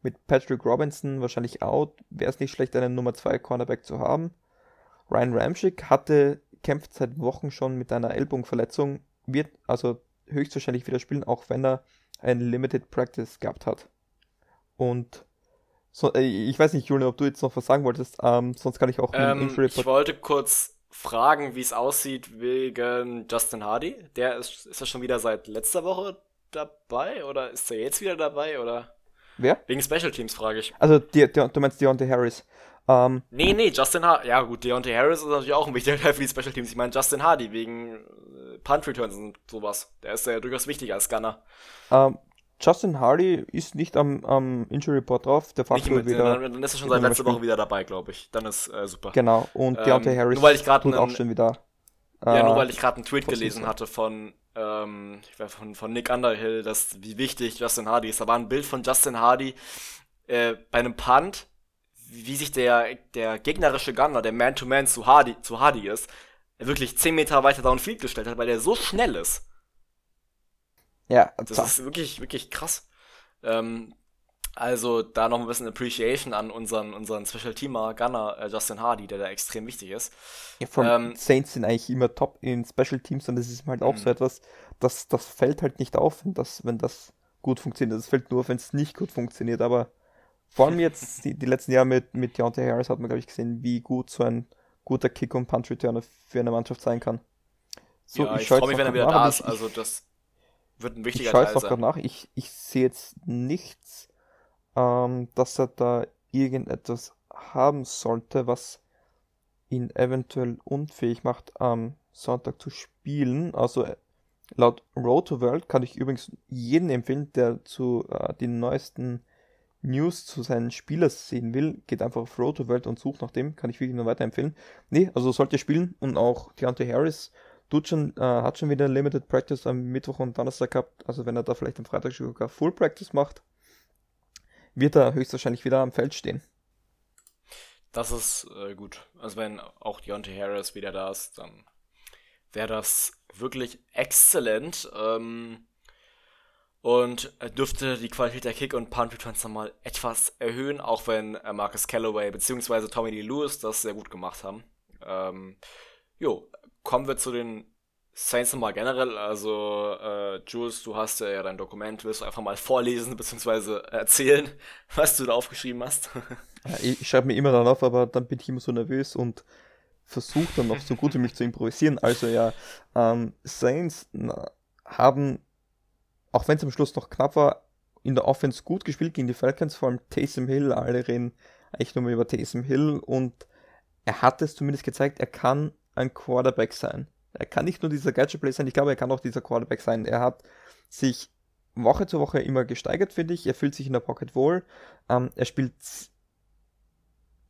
mit Patrick Robinson wahrscheinlich out, wäre es nicht schlecht, einen Nummer 2 Cornerback zu haben. Ryan Ramchick hatte, kämpft seit Wochen schon mit einer Ellbogenverletzung, wird also höchstwahrscheinlich wieder spielen, auch wenn er ein Limited Practice gehabt hat. Und so, äh, ich weiß nicht, Julian, ob du jetzt noch was sagen wolltest, ähm, sonst kann ich auch ähm, Ich wollte kurz fragen, wie es aussieht wegen Justin Hardy. Der ist, ist er schon wieder seit letzter Woche dabei oder ist er jetzt wieder dabei oder? Wer? Wegen Special Teams frage ich. Also, die, die, du meinst Deontay Harris. Ähm, nee, nee, Justin Hardy. Ja, gut, Deontay Harris ist natürlich auch ein wichtiger Teil für die Special Teams. Ich meine, Justin Hardy wegen äh, Punt Returns und sowas. Der ist ja durchaus wichtiger als Gunner. Ähm, Justin Hardy ist nicht am, am Injury Report drauf. Der Faktor mit, wieder. Dann, dann, ist er schon seit letzter Woche wieder dabei, glaube ich. Dann ist äh, super. Genau. Und ähm, Deontay Harris nur weil ich tut auch schon wieder. Ja, nur äh, weil ich gerade einen Tweet gelesen hatte von, ähm, von, von Nick Underhill, dass wie wichtig Justin Hardy ist. Da war ein Bild von Justin Hardy äh, bei einem Punt, wie sich der, der gegnerische Gunner, der Man-to-Man -Man zu Hardy, zu Hardy ist, wirklich 10 Meter weiter downfield gestellt hat, weil der so schnell ist. Ja, das ist wirklich, wirklich krass. Ähm, also da noch ein bisschen Appreciation an unseren, unseren Special Teamer Gunner äh, Justin Hardy, der da extrem wichtig ist. Ja, vor ähm, Saints sind eigentlich immer top in Special Teams und das ist halt auch so mhm. etwas, das, das fällt halt nicht auf, wenn das, wenn das gut funktioniert. Das fällt nur auf, wenn es nicht gut funktioniert, aber vor allem jetzt die, die letzten Jahre mit, mit Deontay Harris hat man, glaube ich, gesehen, wie gut so ein guter Kick- und Punch-Returner für eine Mannschaft sein kann. So, ja, ich, ich freue mich, wenn er wieder nach, da ist. Also das wird ein wichtiger ich Teil sein. gerade nach. Ich, ich sehe jetzt nichts, ähm, dass er da irgendetwas haben sollte, was ihn eventuell unfähig macht, am Sonntag zu spielen. Also äh, laut Road to World kann ich übrigens jeden empfehlen, der zu äh, den neuesten News zu seinen Spielern sehen will, geht einfach auf Road to World und sucht nach dem, kann ich wirklich nur weiterempfehlen. Nee, also sollte spielen und auch Deontay Harris tut schon, äh, hat schon wieder Limited Practice am Mittwoch und Donnerstag gehabt. Also wenn er da vielleicht am Freitag sogar Full Practice macht, wird er höchstwahrscheinlich wieder am Feld stehen. Das ist äh, gut. Also wenn auch Deontay Harris wieder da ist, dann wäre das wirklich exzellent. Ähm, und dürfte die Qualität der Kick- und Punt-Returns nochmal etwas erhöhen, auch wenn äh, Marcus Callaway bzw. Tommy Lee Lewis das sehr gut gemacht haben. Ähm, jo, kommen wir zu den Saints nochmal generell. Also, äh, Jules, du hast ja dein Dokument. Willst du einfach mal vorlesen bzw. erzählen, was du da aufgeschrieben hast? ich, ich schreibe mir immer dann auf, aber dann bin ich immer so nervös und versuche dann noch so gut wie mich zu improvisieren. Also ja, ähm, Saints haben, auch wenn es am Schluss noch knapp war, in der Offense gut gespielt gegen die Falcons, vor allem Taysom Hill. Alle reden eigentlich nur mal über Taysom Hill und er hat es zumindest gezeigt, er kann ein Quarterback sein. Er kann nicht nur dieser Gadget Play sein, ich glaube, er kann auch dieser Quarterback sein. Er hat sich Woche zu Woche immer gesteigert, finde ich. Er fühlt sich in der Pocket wohl. Ähm, er spielt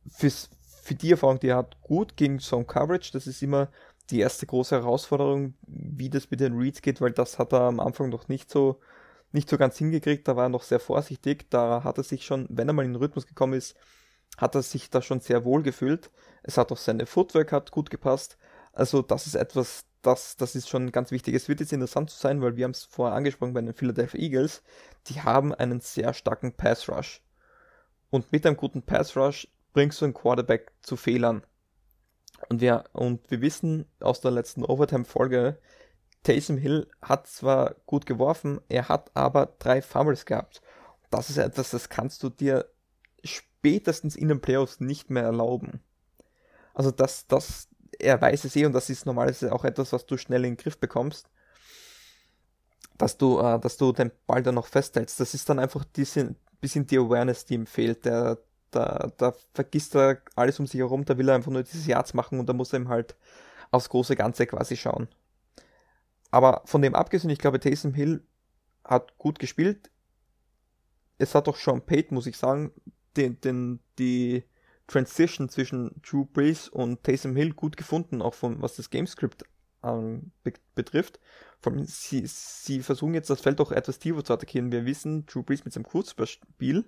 fürs, für die Erfahrung, die er hat, gut gegen Zone Coverage. Das ist immer die erste große Herausforderung, wie das mit den Reads geht, weil das hat er am Anfang noch nicht so, nicht so ganz hingekriegt. Da war er noch sehr vorsichtig. Da hat er sich schon, wenn er mal in den Rhythmus gekommen ist, hat er sich da schon sehr wohl gefühlt. Es hat auch seine Footwork hat gut gepasst. Also das ist etwas, das, das ist schon ganz wichtig. Es wird jetzt interessant zu sein, weil wir haben es vorher angesprochen bei den Philadelphia Eagles. Die haben einen sehr starken Pass Rush. Und mit einem guten Pass Rush bringst du einen Quarterback zu Fehlern. Und wir, und wir wissen aus der letzten Overtime-Folge, Taysom Hill hat zwar gut geworfen, er hat aber drei Fumbles gehabt. Das ist etwas, das kannst du dir spätestens in den Playoffs nicht mehr erlauben. Also das, das, er weiß es eh und das ist normalerweise auch etwas, was du schnell in den Griff bekommst, dass du, äh, dass du den Ball dann noch festhältst. Das ist dann einfach diese bisschen die Awareness, die ihm fehlt. Der, da, da vergisst er alles um sich herum, da will er einfach nur dieses Yards machen und da muss er ihm halt aufs große Ganze quasi schauen. Aber von dem abgesehen, ich glaube, Taysom Hill hat gut gespielt. Es hat auch Sean Pate, muss ich sagen, den, den, die Transition zwischen Drew Brees und Taysom Hill gut gefunden, auch von was das Gamescript ähm, be betrifft. Vor allem, sie, sie versuchen jetzt das Feld auch etwas tiefer zu attackieren. Wir wissen, Drew Brees mit seinem Kurzspiel,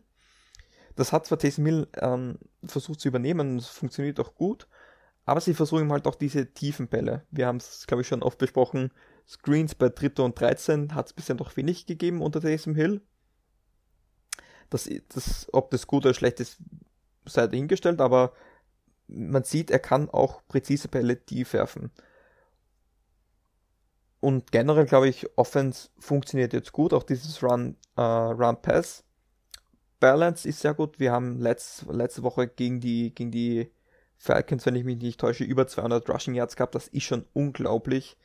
das hat zwar Taysom Hill ähm, versucht zu übernehmen es funktioniert auch gut, aber sie versuchen halt auch diese tiefen Bälle. Wir haben es, glaube ich, schon oft besprochen. Screens bei Dritter und 13 hat es bisher noch wenig gegeben unter Taysom Hill. Das, das, ob das gut oder schlecht ist, sei dahingestellt, aber man sieht, er kann auch präzise Bälle tief werfen. Und generell glaube ich, Offense funktioniert jetzt gut, auch dieses Run, äh, Run Pass. Balance ist sehr gut. Wir haben letzt, letzte Woche gegen die, gegen die Falcons, wenn ich mich nicht täusche, über 200 Rushing Yards gehabt. Das ist schon unglaublich.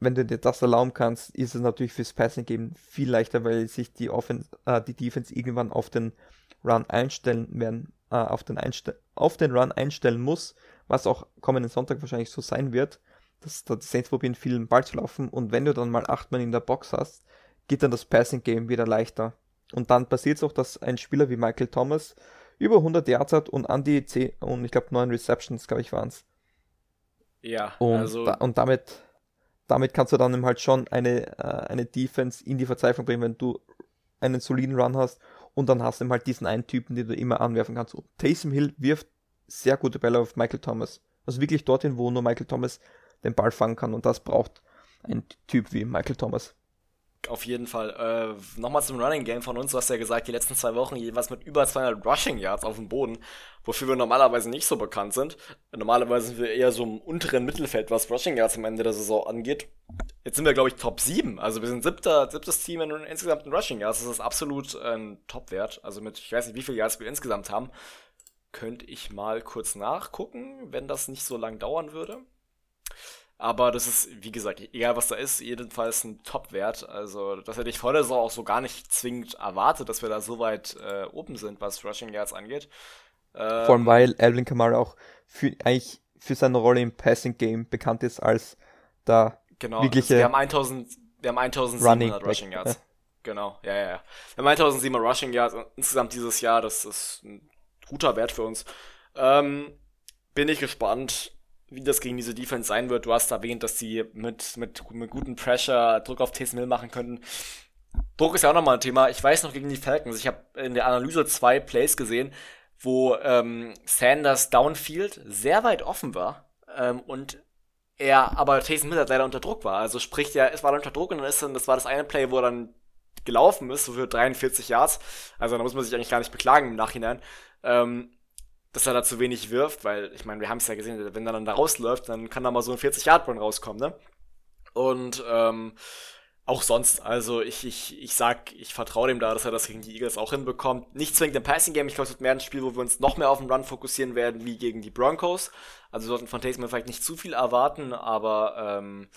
wenn du dir das erlauben kannst, ist es natürlich fürs Passing Game viel leichter, weil sich die, Offense, äh, die Defense irgendwann auf den Run einstellen werden, äh, auf, den Einste auf den Run einstellen muss, was auch kommenden Sonntag wahrscheinlich so sein wird, dass die Saints probieren, viel den Ball zu laufen und wenn du dann mal acht Mann in der Box hast, geht dann das Passing Game wieder leichter. Und dann passiert es auch, dass ein Spieler wie Michael Thomas über 100 Yards hat und an die 10 und ich glaube 9 Receptions, glaube ich, waren es. Ja, und, also. da, und damit damit kannst du dann halt schon eine, äh, eine Defense in die Verzweiflung bringen, wenn du einen soliden Run hast und dann hast du halt diesen einen Typen, den du immer anwerfen kannst. Und Taysom Hill wirft sehr gute Bälle auf Michael Thomas. Also wirklich dorthin, wo nur Michael Thomas den Ball fangen kann und das braucht ein Typ wie Michael Thomas. Auf jeden Fall. Äh, Nochmal zum Running Game von uns. Du hast ja gesagt, die letzten zwei Wochen jeweils mit über 200 Rushing Yards auf dem Boden, wofür wir normalerweise nicht so bekannt sind. Normalerweise sind wir eher so im unteren Mittelfeld, was Rushing Yards am Ende der Saison angeht. Jetzt sind wir, glaube ich, Top 7. Also wir sind siebter, siebtes Team in insgesamt in Rushing Yards. Das ist absolut ein Top-Wert. Also mit, ich weiß nicht, wie viele Yards wir insgesamt haben. Könnte ich mal kurz nachgucken, wenn das nicht so lang dauern würde. Aber das ist, wie gesagt, egal was da ist, jedenfalls ein Top-Wert. Also, das hätte ich vor der Saison auch so gar nicht zwingend erwartet, dass wir da so weit äh, oben sind, was Rushing Yards angeht. Ähm, Vor allem, weil Alvin Kamara auch für, eigentlich für seine Rolle im Passing Game bekannt ist als da genau, wirkliche. Also wir haben 1000, wir haben 1700 Rushing Yards. Ja. Genau, ja, ja, ja. Wir haben 1700 Rushing Yards insgesamt dieses Jahr. Das ist ein guter Wert für uns. Ähm, bin ich gespannt wie das gegen diese Defense sein wird. Du hast erwähnt, dass sie mit, mit, mit gutem Pressure Druck auf Taysom Hill machen könnten. Druck ist ja auch nochmal ein Thema. Ich weiß noch gegen die Falcons, ich habe in der Analyse zwei Plays gesehen, wo ähm, Sanders downfield sehr weit offen war ähm, und er aber Taysom Hill leider unter Druck war. Also sprich, ja, es war unter Druck und dann ist dann, das war das eine Play, wo er dann gelaufen ist, so für 43 Yards. Also da muss man sich eigentlich gar nicht beklagen im Nachhinein. Ähm, dass er da zu wenig wirft, weil ich meine, wir haben es ja gesehen, wenn er dann da rausläuft, dann kann da mal so ein 40-Yard-Run rauskommen, ne? Und ähm, auch sonst, also ich, ich, ich sag, ich vertraue dem da, dass er das gegen die Eagles auch hinbekommt. Nicht zwingend im Passing Game, ich glaube, es wird mehr ein Spiel, wo wir uns noch mehr auf den Run fokussieren werden, wie gegen die Broncos. Also wir sollten von Taysom vielleicht nicht zu viel erwarten, aber ähm,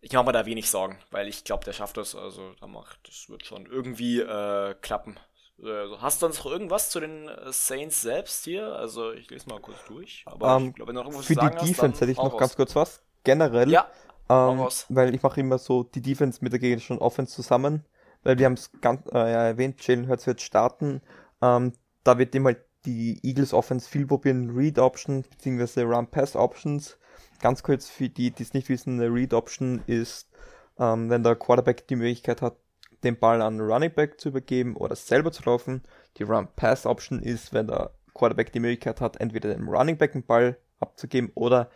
ich mache mir da wenig Sorgen, weil ich glaube, der schafft das. Also da macht, das wird schon irgendwie äh, klappen. Also, hast du sonst noch irgendwas zu den äh, Saints selbst hier? Also ich lese mal kurz durch. Aber um, ich glaube, wenn du noch irgendwas Für die Defense hast, hätte ich noch raus. ganz kurz was. Generell. Ja. Ähm, weil ich mache immer so die Defense mit der gegnerischen Offense zusammen. Weil wir haben es ganz äh, erwähnt, Jalen Hurts wird starten. Ähm, da wird immer die Eagles Offense viel probieren, Read Options bzw. Run Pass Options. Ganz kurz für die, die es nicht wissen, eine Read Option ist, ähm, wenn der Quarterback die Möglichkeit hat, den Ball an Running Back zu übergeben oder selber zu laufen. Die Run-Pass-Option ist, wenn der Quarterback die Möglichkeit hat, entweder dem Running Back den Ball abzugeben oder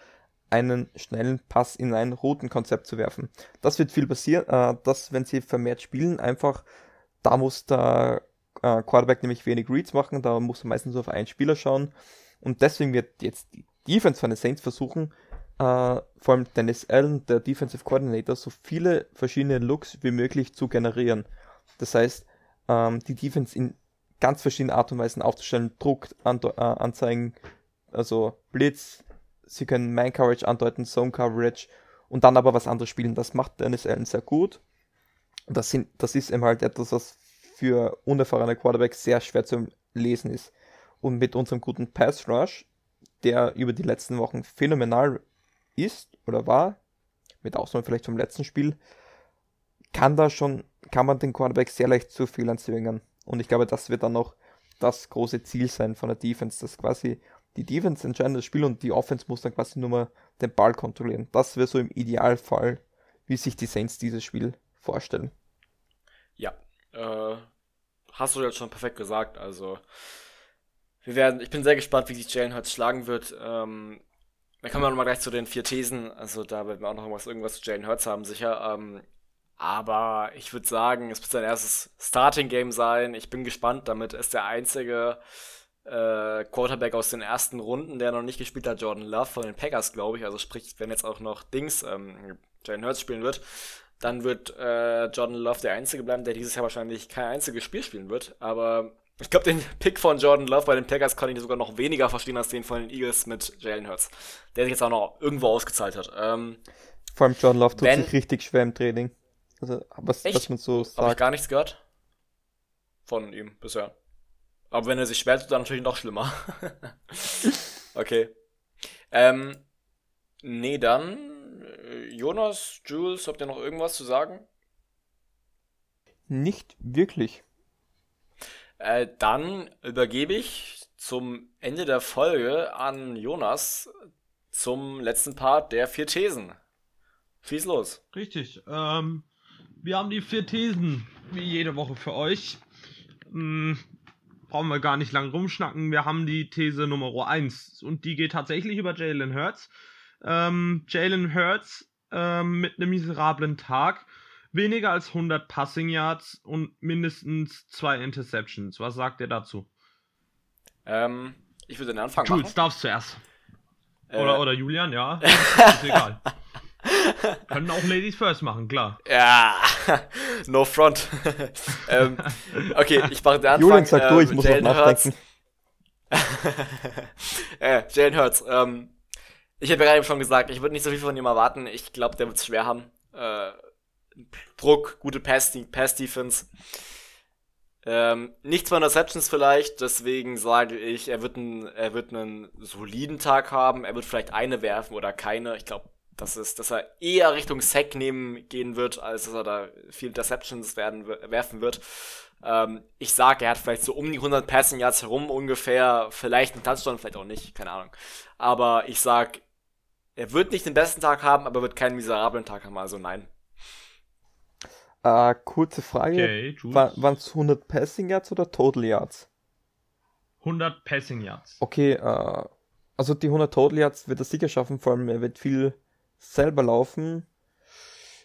einen schnellen Pass in ein Routenkonzept zu werfen. Das wird viel passieren, äh, dass wenn sie vermehrt spielen, einfach da muss der äh, Quarterback nämlich wenig Reads machen, da muss er meistens auf einen Spieler schauen und deswegen wird jetzt die Defense von den Saints versuchen, äh, vor allem Dennis Allen, der Defensive Coordinator, so viele verschiedene Looks wie möglich zu generieren. Das heißt, ähm, die Defense in ganz verschiedenen Art und Weisen aufzustellen, Druck an, äh, anzeigen, also Blitz, sie können Man Coverage andeuten, Zone Coverage und dann aber was anderes spielen. Das macht Dennis Allen sehr gut. Das, sind, das ist eben halt etwas, was für unerfahrene Quarterbacks sehr schwer zu lesen ist. Und mit unserem guten Pass Rush, der über die letzten Wochen phänomenal ist oder war, mit Ausnahme vielleicht vom letzten Spiel, kann da schon, kann man den Quarterback sehr leicht zu Fehlern zwingen. Und ich glaube, das wird dann noch das große Ziel sein von der Defense, dass quasi die Defense entscheidet das Spiel und die Offense muss dann quasi nur mal den Ball kontrollieren. Das wäre so im Idealfall, wie sich die Saints dieses Spiel vorstellen. Ja, äh, hast du jetzt schon perfekt gesagt. Also, wir werden, ich bin sehr gespannt, wie sich Jalen Hurts schlagen wird. Ähm, dann kommen wir nochmal gleich zu den vier Thesen. Also da werden wir auch noch irgendwas, irgendwas zu Jalen Hurts haben, sicher. Ähm, aber ich würde sagen, es wird sein erstes Starting-Game sein. Ich bin gespannt. Damit ist der einzige äh, Quarterback aus den ersten Runden, der noch nicht gespielt hat, Jordan Love von den Packers, glaube ich. Also sprich, wenn jetzt auch noch Dings, ähm, Jalen Hurts spielen wird, dann wird äh, Jordan Love der Einzige bleiben, der dieses Jahr wahrscheinlich kein einziges Spiel spielen wird. Aber ich glaube, den Pick von Jordan Love bei den Packers kann ich sogar noch weniger verstehen als den von den Eagles mit Jalen Hurts, der sich jetzt auch noch irgendwo ausgezahlt hat. Ähm, Vor allem John Love tut Wenn- sich richtig schwer im Training. Also, was, Echt? was man so Habe ich sagt. gar nichts gehört. Von ihm bisher. Aber wenn er sich schwer tut, dann natürlich noch schlimmer. okay. Ähm, nee, dann. äh, Jonas, Jules, habt ihr noch irgendwas zu sagen? Nicht wirklich. Äh, dann übergebe ich zum Ende der Folge an Jonas zum letzten Part der vier Thesen. Schieß los. Richtig. Ähm, wir haben die vier Thesen, wie jede Woche für euch. Hm, brauchen wir gar nicht lang rumschnacken. Wir haben die These Nummer 1 und die geht tatsächlich über Jalen Hurts. Ähm, Jalen Hurts ähm, mit einem miserablen Tag, weniger als 100 Passing Yards und mindestens zwei Interceptions. Was sagt ihr dazu? Ähm, ich würde den Anfang Jules, machen. darfst zuerst. Äh, Oder, oder Julian, ja. Ist egal. Können auch Ladies first machen, klar. Ja, no front. ähm, okay, ich mache den Anfang. Julian sagt du, ähm, ich muss noch Jalen Hurts. nachdenken. äh, Jalen Hurts. Ähm, ich habe ja gerade eben schon gesagt, ich würde nicht so viel von ihm erwarten. Ich glaube, der wird es schwer haben. Äh, Druck, gute Pass- Pass-Defense. Ähm, nicht zwei Interceptions vielleicht, deswegen sage ich, er wird, einen, er wird einen soliden Tag haben. Er wird vielleicht eine werfen oder keine. Ich glaube, dass, es, dass er eher Richtung Sack nehmen gehen wird, als dass er da viel Interceptions werden, werfen wird. Ähm, ich sage, er hat vielleicht so um die 100 Passing Yards herum ungefähr, vielleicht einen Touchdown, vielleicht auch nicht, keine Ahnung. Aber ich sag, er wird nicht den besten Tag haben, aber wird keinen miserablen Tag haben, also nein. Äh, kurze Frage. Okay. Waren es 100 Passing Yards oder Total Yards? 100 Passing Yards. Okay, äh, also die 100 Total Yards wird er sicher schaffen, vor allem er wird viel selber laufen.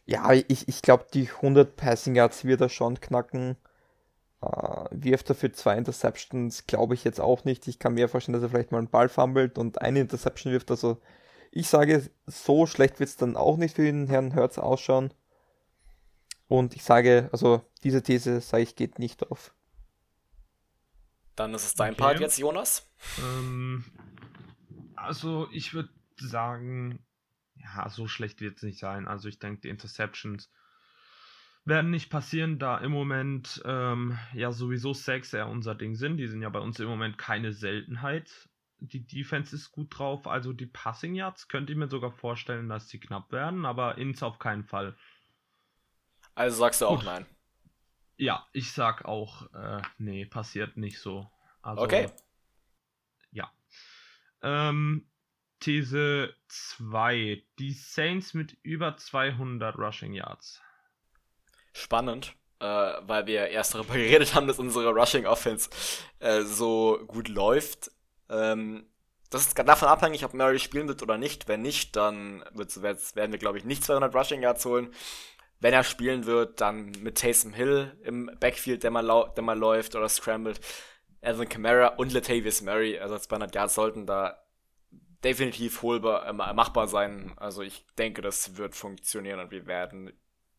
Ja, ich, ich glaube, die 100 Passing Yards wird er schon knacken. Äh, wirft er für zwei Interceptions, glaube ich jetzt auch nicht. Ich kann mir vorstellen, dass er vielleicht mal einen Ball fummelt und eine Interception wirft. Also ich sage, so schlecht wird es dann auch nicht für den Herrn Hertz ausschauen. Und ich sage, also diese These, sage ich, geht nicht auf. Dann ist es dein Okay. Part jetzt, Jonas. Ähm, also ich würde sagen, ja, so schlecht wird es nicht sein. Also ich denke, die Interceptions werden nicht passieren, da im Moment ähm, ja sowieso Sacks eher unser Ding sind. Die sind ja bei uns im Moment keine Seltenheit. Die Defense ist gut drauf, also die Passing Yards könnte ich mir sogar vorstellen, dass die knapp werden, aber ins auf keinen Fall. Also sagst du auch Gut. nein. Ja, ich sag auch, äh, nee, passiert nicht so. Also, Okay. Ja. Ähm, These 2. Die Saints mit über 200 Rushing Yards. Spannend, äh, weil wir erst darüber geredet haben, dass unsere Rushing Offense äh, so gut läuft. Ähm, das ist davon abhängig, ob Murray spielen wird oder nicht. Wenn nicht, dann werden wir, glaube ich, nicht 200 Rushing Yards holen. Wenn er spielen wird, dann mit Taysom Hill im Backfield, der mal, der mal läuft oder scrambled. Alvin Kamara und Latavius Murray, also 200 Yards sollten da definitiv holbar, äh, machbar sein. Also ich denke, das wird funktionieren und wir werden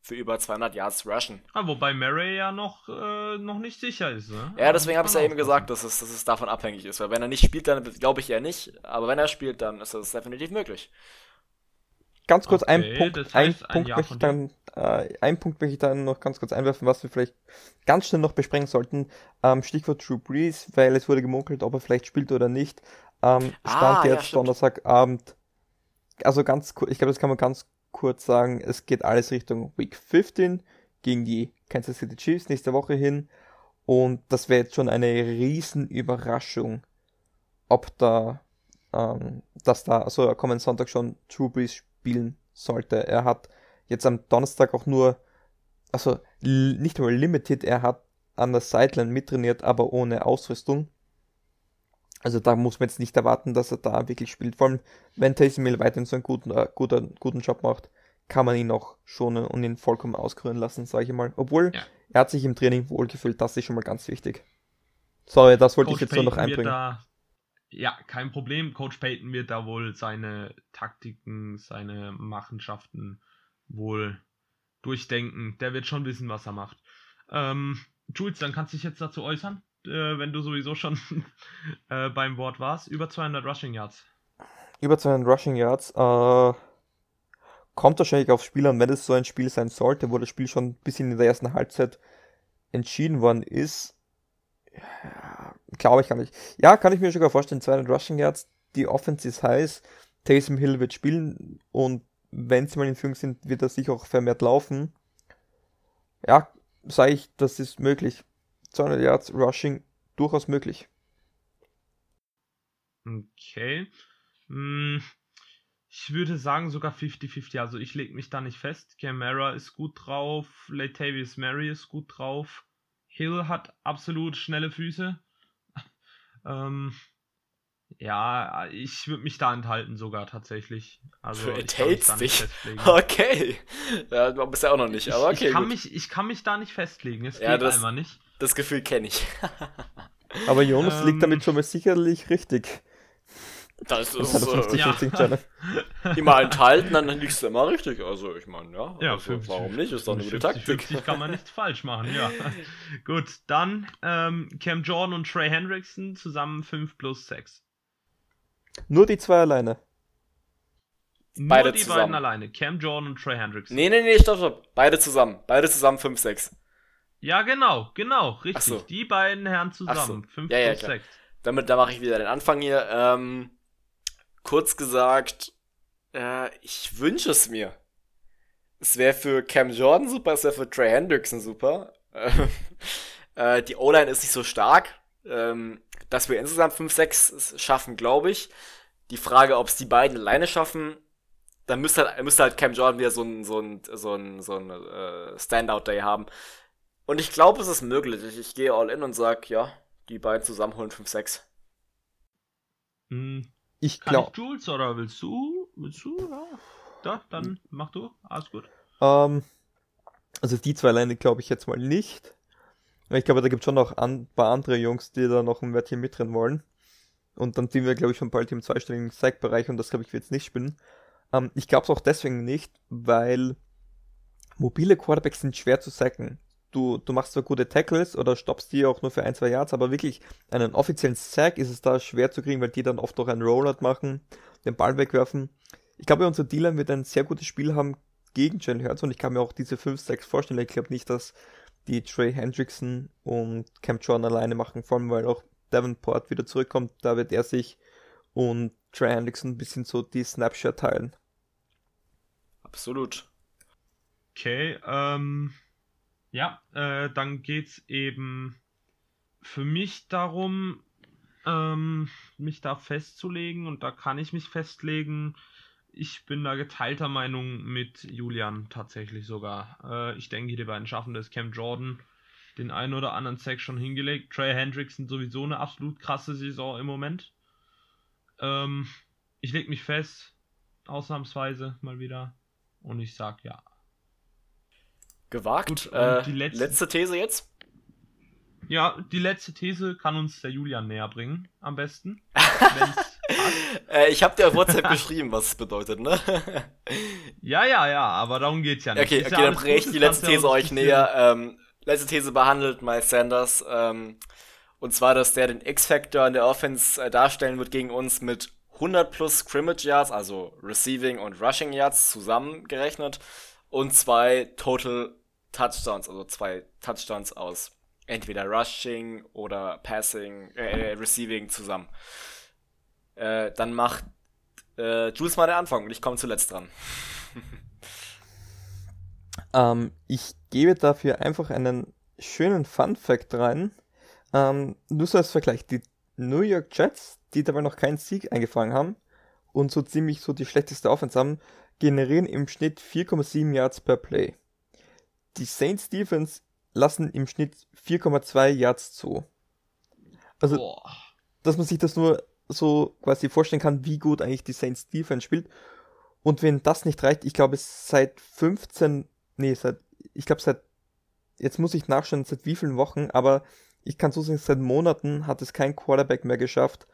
für über 200 Yards rushen. Ah, wobei Murray ja noch, äh, noch nicht sicher ist. Ne? Ja, deswegen habe ich es ja eben gesagt, dass es, dass es davon abhängig ist. Weil wenn er nicht spielt, dann glaube ich eher nicht. Aber wenn er spielt, dann ist das definitiv möglich. Ganz kurz Okay, ein Punkt, das ein heißt, ein Punkt möchte ich dann, äh, ein Punkt möchte ich dann noch ganz kurz einwerfen, was wir vielleicht ganz schnell noch besprechen sollten. Ähm, Stichwort Drew Brees, weil es wurde gemunkelt, ob er vielleicht spielt oder nicht. Ähm, Ah, stand ja, jetzt stimmt. Donnerstagabend. Also ganz kurz, ich glaube, das kann man ganz kurz sagen. Es geht alles Richtung Week 15 gegen die Kansas City Chiefs nächste Woche hin. Und das wäre jetzt schon eine riesen Überraschung, ob da, ähm, dass da, also er kommen Sonntag schon Drew Brees spielen sollte. Er hat jetzt am Donnerstag auch nur, also nicht einmal limited, er hat an der Sideline mittrainiert, aber ohne Ausrüstung. Also da muss man jetzt nicht erwarten, dass er da wirklich spielt. Vor allem, wenn Taysom Hill weiterhin so einen guten, äh, guten, guten Job macht, kann man ihn auch schonen und ihn vollkommen auskurieren lassen, sage ich mal. Obwohl, Ja. er hat sich im Training wohlgefühlt, das ist schon mal ganz wichtig. Sorry, das wollte ich Coach jetzt nur noch Payton einbringen. Da, ja, kein Problem. Coach Payton wird da wohl seine Taktiken, seine Machenschaften wohl durchdenken. Der wird schon wissen, was er macht. Ähm, Jules, dann kannst du dich jetzt dazu äußern, äh, wenn du sowieso schon äh, beim Wort warst. Über 200 Rushing Yards. Über 200 Rushing Yards. Äh, kommt wahrscheinlich aufs Spiel an, wenn es so ein Spiel sein sollte, wo das Spiel schon ein bisschen in der ersten Halbzeit entschieden worden ist. Ja, Glaube ich gar nicht. Ja, kann ich mir sogar vorstellen, 200 Rushing Yards, die Offense ist heiß, Taysom Hill wird spielen und wenn sie mal in Führung sind, wird er sich auch vermehrt laufen. Ja, sage ich, das ist möglich. 200 Yards Rushing durchaus möglich. Okay. Hm, ich würde sagen sogar 50-50. Also ich lege mich da nicht fest. Camara ist gut drauf, Latavius Mary ist gut drauf. Hill hat absolut schnelle Füße. ähm, ja, ich würde mich da enthalten sogar tatsächlich. Also Du enthältst dich? Okay. Ja, du bist ja auch noch nicht, aber ich, okay. ich, kann gut. mich, ich kann mich da nicht festlegen. Es Ja, geht das- einfach nicht. Das Gefühl kenne ich. Aber Jonas Ähm, liegt damit schon mal sicherlich richtig. Das Das ist hat er äh, 50 Ja. 50 Channel. immer enthalten, dann liegst du immer richtig. Also ich meine, ja. Ja, also, 50, warum nicht? Ist doch eine gute 50, Taktik. 50 kann man nichts falsch machen, ja. Gut, dann ähm, Cam Jordan und Trey Hendrickson zusammen 5 plus 6. Nur die zwei alleine. Nur Beide die zusammen. beiden alleine, Cam Jordan und Trey Hendrickson. Nee, nee, nee, stopp, stopp. Beide zusammen. Beide zusammen 5, 6. Ja, genau, genau, richtig. So. Die beiden Herren zusammen, so. 5 Ja, ja, klar. 6. Damit, da mache ich wieder den Anfang hier. Ähm, kurz gesagt, äh, ich wünsche es mir. Es wäre für Cam Jordan super, es wäre für Trey Hendrickson super. äh, die O-Line ist nicht so stark. Ähm, dass wir insgesamt 5-6 schaffen, glaube ich. Die Frage, ob es die beiden alleine schaffen, dann müsste halt, müsste halt Cam Jordan wieder so ein, so ein, so ein, so ein äh, Standout-Day haben. Und ich glaube, es ist möglich. Ich, ich gehe all in und sag, ja, die beiden zusammen holen 5-6. Hm, Ich glaube, Jules oder willst du? Willst du? Ja. Da, dann mach du. Alles gut. ähm, also die zwei alleine glaube ich jetzt mal nicht. Ich glaube, da gibt es schon noch ein paar andere Jungs, die da noch ein Wörtchen mitrennen wollen. Und dann sind wir, glaube ich, schon bald im zweistelligen Sack-Bereich und das, glaube ich, wird es nicht spielen. Ähm, ich glaube es auch deswegen nicht, weil mobile Quarterbacks sind schwer zu sacken. Du, du machst zwar gute Tackles oder stoppst die auch nur für ein, zwei Yards, aber wirklich einen offiziellen Sack ist es da schwer zu kriegen, weil die dann oft auch einen Rollout machen, den Ball wegwerfen. Ich glaube, unser Dealer wird ein sehr gutes Spiel haben gegen Jalen Hurts und ich kann mir auch diese 5 Sacks vorstellen. Ich glaube nicht, dass die Trey Hendrickson und Cam Jordan alleine machen, vor allem weil auch Davenport wieder zurückkommt. Da wird er sich und Trey Hendrickson ein bisschen so die Snapshot teilen. Absolut. Okay, ähm, ja, äh, dann geht's eben für mich darum, ähm, mich da festzulegen und da kann ich mich festlegen. Ich bin da geteilter Meinung mit Julian tatsächlich sogar. Äh, ich denke, die beiden schaffen das. Cam Jordan den einen oder anderen Sack schon hingelegt. Trey Hendrickson sowieso eine absolut krasse Saison im Moment. Ähm, ich leg mich fest, ausnahmsweise mal wieder. Und ich sag ja. Gewagt. Gut, äh, die letzte- letzte These jetzt? Ja, die letzte These kann uns der Julian näher bringen, am besten. Äh, ich habe dir auf WhatsApp geschrieben, was es bedeutet, ne? Ja, ja, ja, aber darum geht's ja nicht. okay, Ist okay, ja dann bringe ich die letzte These euch näher. Ähm, letzte These behandelt Miles Sanders. Ähm, und zwar, dass der den X-Factor in der Offense äh, darstellen wird gegen uns mit 100 plus Scrimmage Yards, also Receiving und Rushing Yards zusammengerechnet und zwei Total Touchdowns, also zwei Touchdowns aus entweder Rushing oder Passing, äh, Receiving zusammen. Äh, dann macht äh, Jules mal den Anfang und ich komme zuletzt dran. Ähm, ich gebe dafür einfach einen schönen Fun Fact rein. Ähm, nur so als Vergleich. Die New York Jets, die dabei noch keinen Sieg eingefangen haben und so ziemlich so die schlechteste Offense haben, generieren im Schnitt 4,7 Yards per Play. Die Saints Defense lassen im Schnitt 4,2 Yards zu. Also, Boah. dass man sich das nur so quasi vorstellen kann, wie gut eigentlich die Saints Defense spielt. Und wenn das nicht reicht, ich glaube, seit 15, nee, seit, ich glaube, seit, jetzt muss ich nachschauen, seit wie vielen Wochen, aber ich kann so sagen, seit Monaten hat es kein Quarterback mehr geschafft,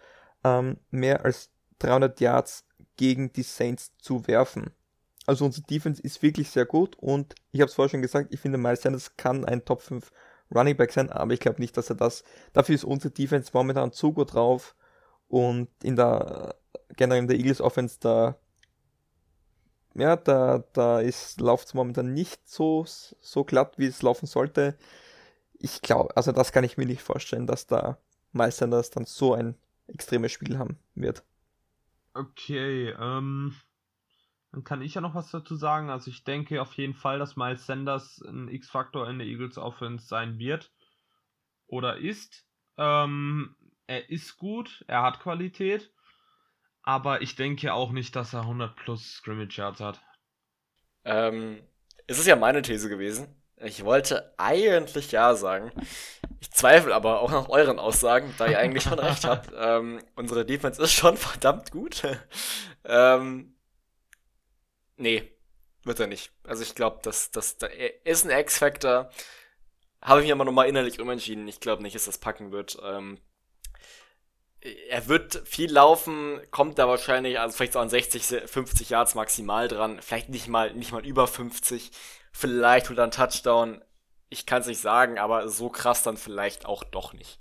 ähm, mehr als 300 Yards gegen die Saints zu werfen. Also unsere Defense ist wirklich sehr gut und ich habe es vorher schon gesagt, ich finde Miles Sanders kann ein Top 5 Running Back sein, aber ich glaube nicht, dass er das, dafür ist unsere Defense momentan zu gut drauf und in der, generell in der Eagles Offense, da ja, da, da läuft es momentan nicht so, so glatt, wie es laufen sollte. Ich glaube, also das kann ich mir nicht vorstellen, dass da Miles Sanders dann so ein extremes Spiel haben wird. Okay, ähm, dann kann ich ja noch was dazu sagen. Also ich denke auf jeden Fall, dass Miles Sanders ein X-Faktor in der Eagles Offense sein wird oder ist. Ähm, er ist gut, er hat Qualität, aber ich denke auch nicht, dass er 100 plus Scrimmage Yards hat. Ähm, es ist ja meine These gewesen. Ich wollte eigentlich ja sagen. Ich zweifle aber auch nach euren Aussagen, da ihr eigentlich schon recht habt. Ähm, unsere Defense ist schon verdammt gut. ähm, nee, wird er nicht. Also ich glaube, dass das, das ist ein X-Factor. Habe ich mir aber nochmal innerlich umentschieden. Ich glaube nicht, dass das packen wird. Ähm, er wird viel laufen, kommt da wahrscheinlich, also vielleicht so an 60, 50 Yards maximal dran. Vielleicht nicht mal, nicht mal über 50. Vielleicht holt er einen Touchdown. Ich kann es nicht sagen, aber so krass dann vielleicht auch doch nicht.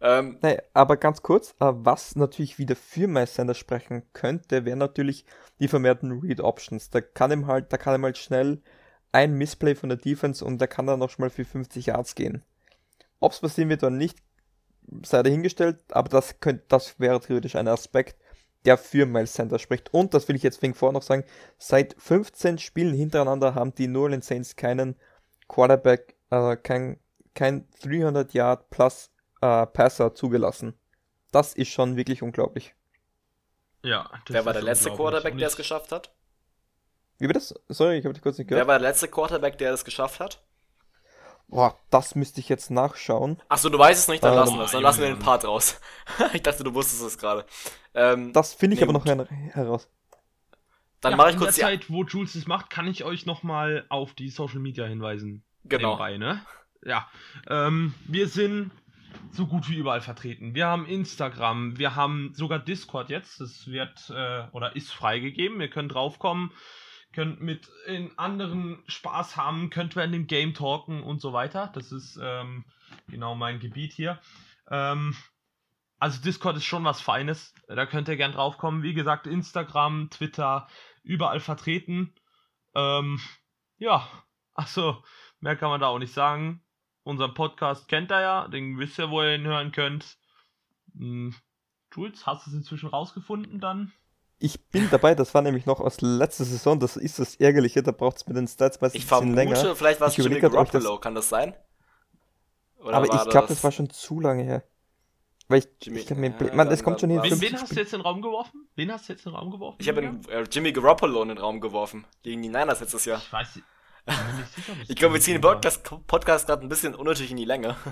Ähm, nee, aber ganz kurz, äh, was natürlich wieder für Meister sprechen könnte, wären natürlich die vermehrten Read Options. Da kann ihm halt, da kann ihm halt schnell ein Missplay von der Defense und der kann dann noch mal für 50 Yards gehen. Ob es passieren wird oder nicht, sei dahingestellt, aber das könnte, das wäre theoretisch ein Aspekt, der für Miles Sanders spricht. Und das will ich jetzt wegen vor noch sagen, seit 15 Spielen hintereinander haben die New Orleans Saints keinen Quarterback, äh, kein, kein 300 Yard plus äh, Passer zugelassen. Das ist schon wirklich unglaublich. Ja, Wer war der letzte Quarterback, der es geschafft hat? Wie war das? Sorry, ich habe dich kurz nicht gehört. Wer war der letzte Quarterback, der es geschafft hat? Boah, das müsste ich jetzt nachschauen. Achso, du weißt es nicht, dann ähm, lassen wir es. Dann lassen wir den Part raus. ich dachte, du wusstest es gerade. Ähm, das finde ich nee, aber noch heraus. Dann ja, mache ich kurz die Zeit, wo Jules es macht, kann ich euch nochmal auf die Social Media hinweisen. Genau. Nebenbei, ne? Ja. Ähm, wir sind so gut wie überall vertreten. Wir haben Instagram, wir haben sogar Discord jetzt. Das wird äh, oder ist freigegeben. Ihr könnt draufkommen könnt mit in anderen Spaß haben, könnt während dem Game talken und so weiter. Das ist ähm, genau mein Gebiet hier. Ähm, also Discord ist schon was Feines. Da könnt ihr gern draufkommen. Wie gesagt, Instagram, Twitter, überall vertreten. Ähm, ja, also mehr kann man da auch nicht sagen. Unseren Podcast kennt ihr ja, den wisst ihr, wo ihr ihn hören könnt. Hm, Jules, hast du es inzwischen rausgefunden dann? Ich bin dabei, das war nämlich noch aus letzter Saison, das ist das Ärgerliche, da braucht es mit den Stats meistens ich ein bisschen länger. vielleicht war es Jimmy Garoppolo, das... kann das sein? Oder aber ich glaube, das... war schon zu lange her. Weil ich, Jimmy, ich kann mir, ja, man, es kommt schon hin. Wen, wen hast du jetzt in den Raum geworfen? Wen hast du jetzt in den Raum geworfen? Ich habe äh, Jimmy Garoppolo in den Raum geworfen. Gegen die Niners letztes Jahr. Ich weiß ich glaube, wir ziehen den Podcast, Podcast gerade ein bisschen unnötig in die Länge.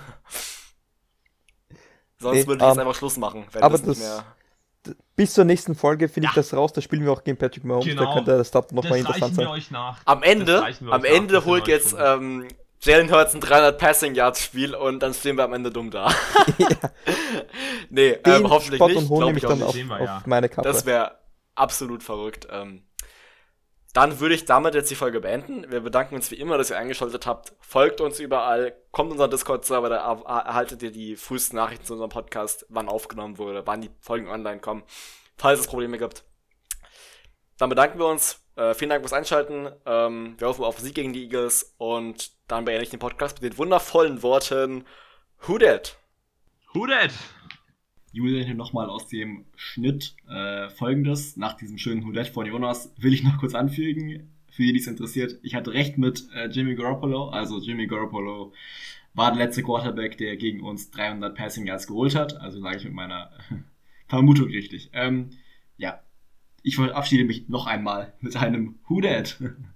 Sonst nee, würde ich um, jetzt ähm, einfach Schluss machen, wenn aber das nicht mehr bis zur nächsten Folge finde ja. ich das raus, da spielen wir auch gegen Patrick Mahomes, genau. da könnte das Start nochmal interessant sein. Euch nach. Am Ende, am Ende holt jetzt ähm, Jalen Hurts ein 300 Passing Yards Spiel und dann stehen wir am Ende dumm da. ja. nee, ähm, hoffentlich Spot nicht. Und ich dann auf, wir, ja. auf, meine Kappe. Das wäre absolut verrückt. Ähm, dann würde ich damit jetzt die Folge beenden. Wir bedanken uns wie immer, dass ihr eingeschaltet habt. Folgt uns überall, kommt unseren Discord-Server, da erhaltet ihr die frühesten Nachrichten zu unserem Podcast, wann aufgenommen wurde, wann die Folgen online kommen, falls es Probleme gibt. Dann bedanken wir uns. Äh, vielen Dank fürs Einschalten. Ähm, wir hoffen auf Sieg gegen die Eagles und dann beende ich den Podcast mit den wundervollen Worten Who dat? Who dat? Julian hier nochmal aus dem Schnitt äh, folgendes. Nach diesem schönen Hudette von Jonas will ich noch kurz anfügen, für die, die es interessiert. Ich hatte recht mit äh, Jimmy Garoppolo. Also Jimmy Garoppolo war der letzte Quarterback, der gegen uns 300 Passing Yards geholt hat. Also sage ich mit meiner Vermutung richtig. Ähm, ja, ich verabschiede mich noch einmal mit einem Who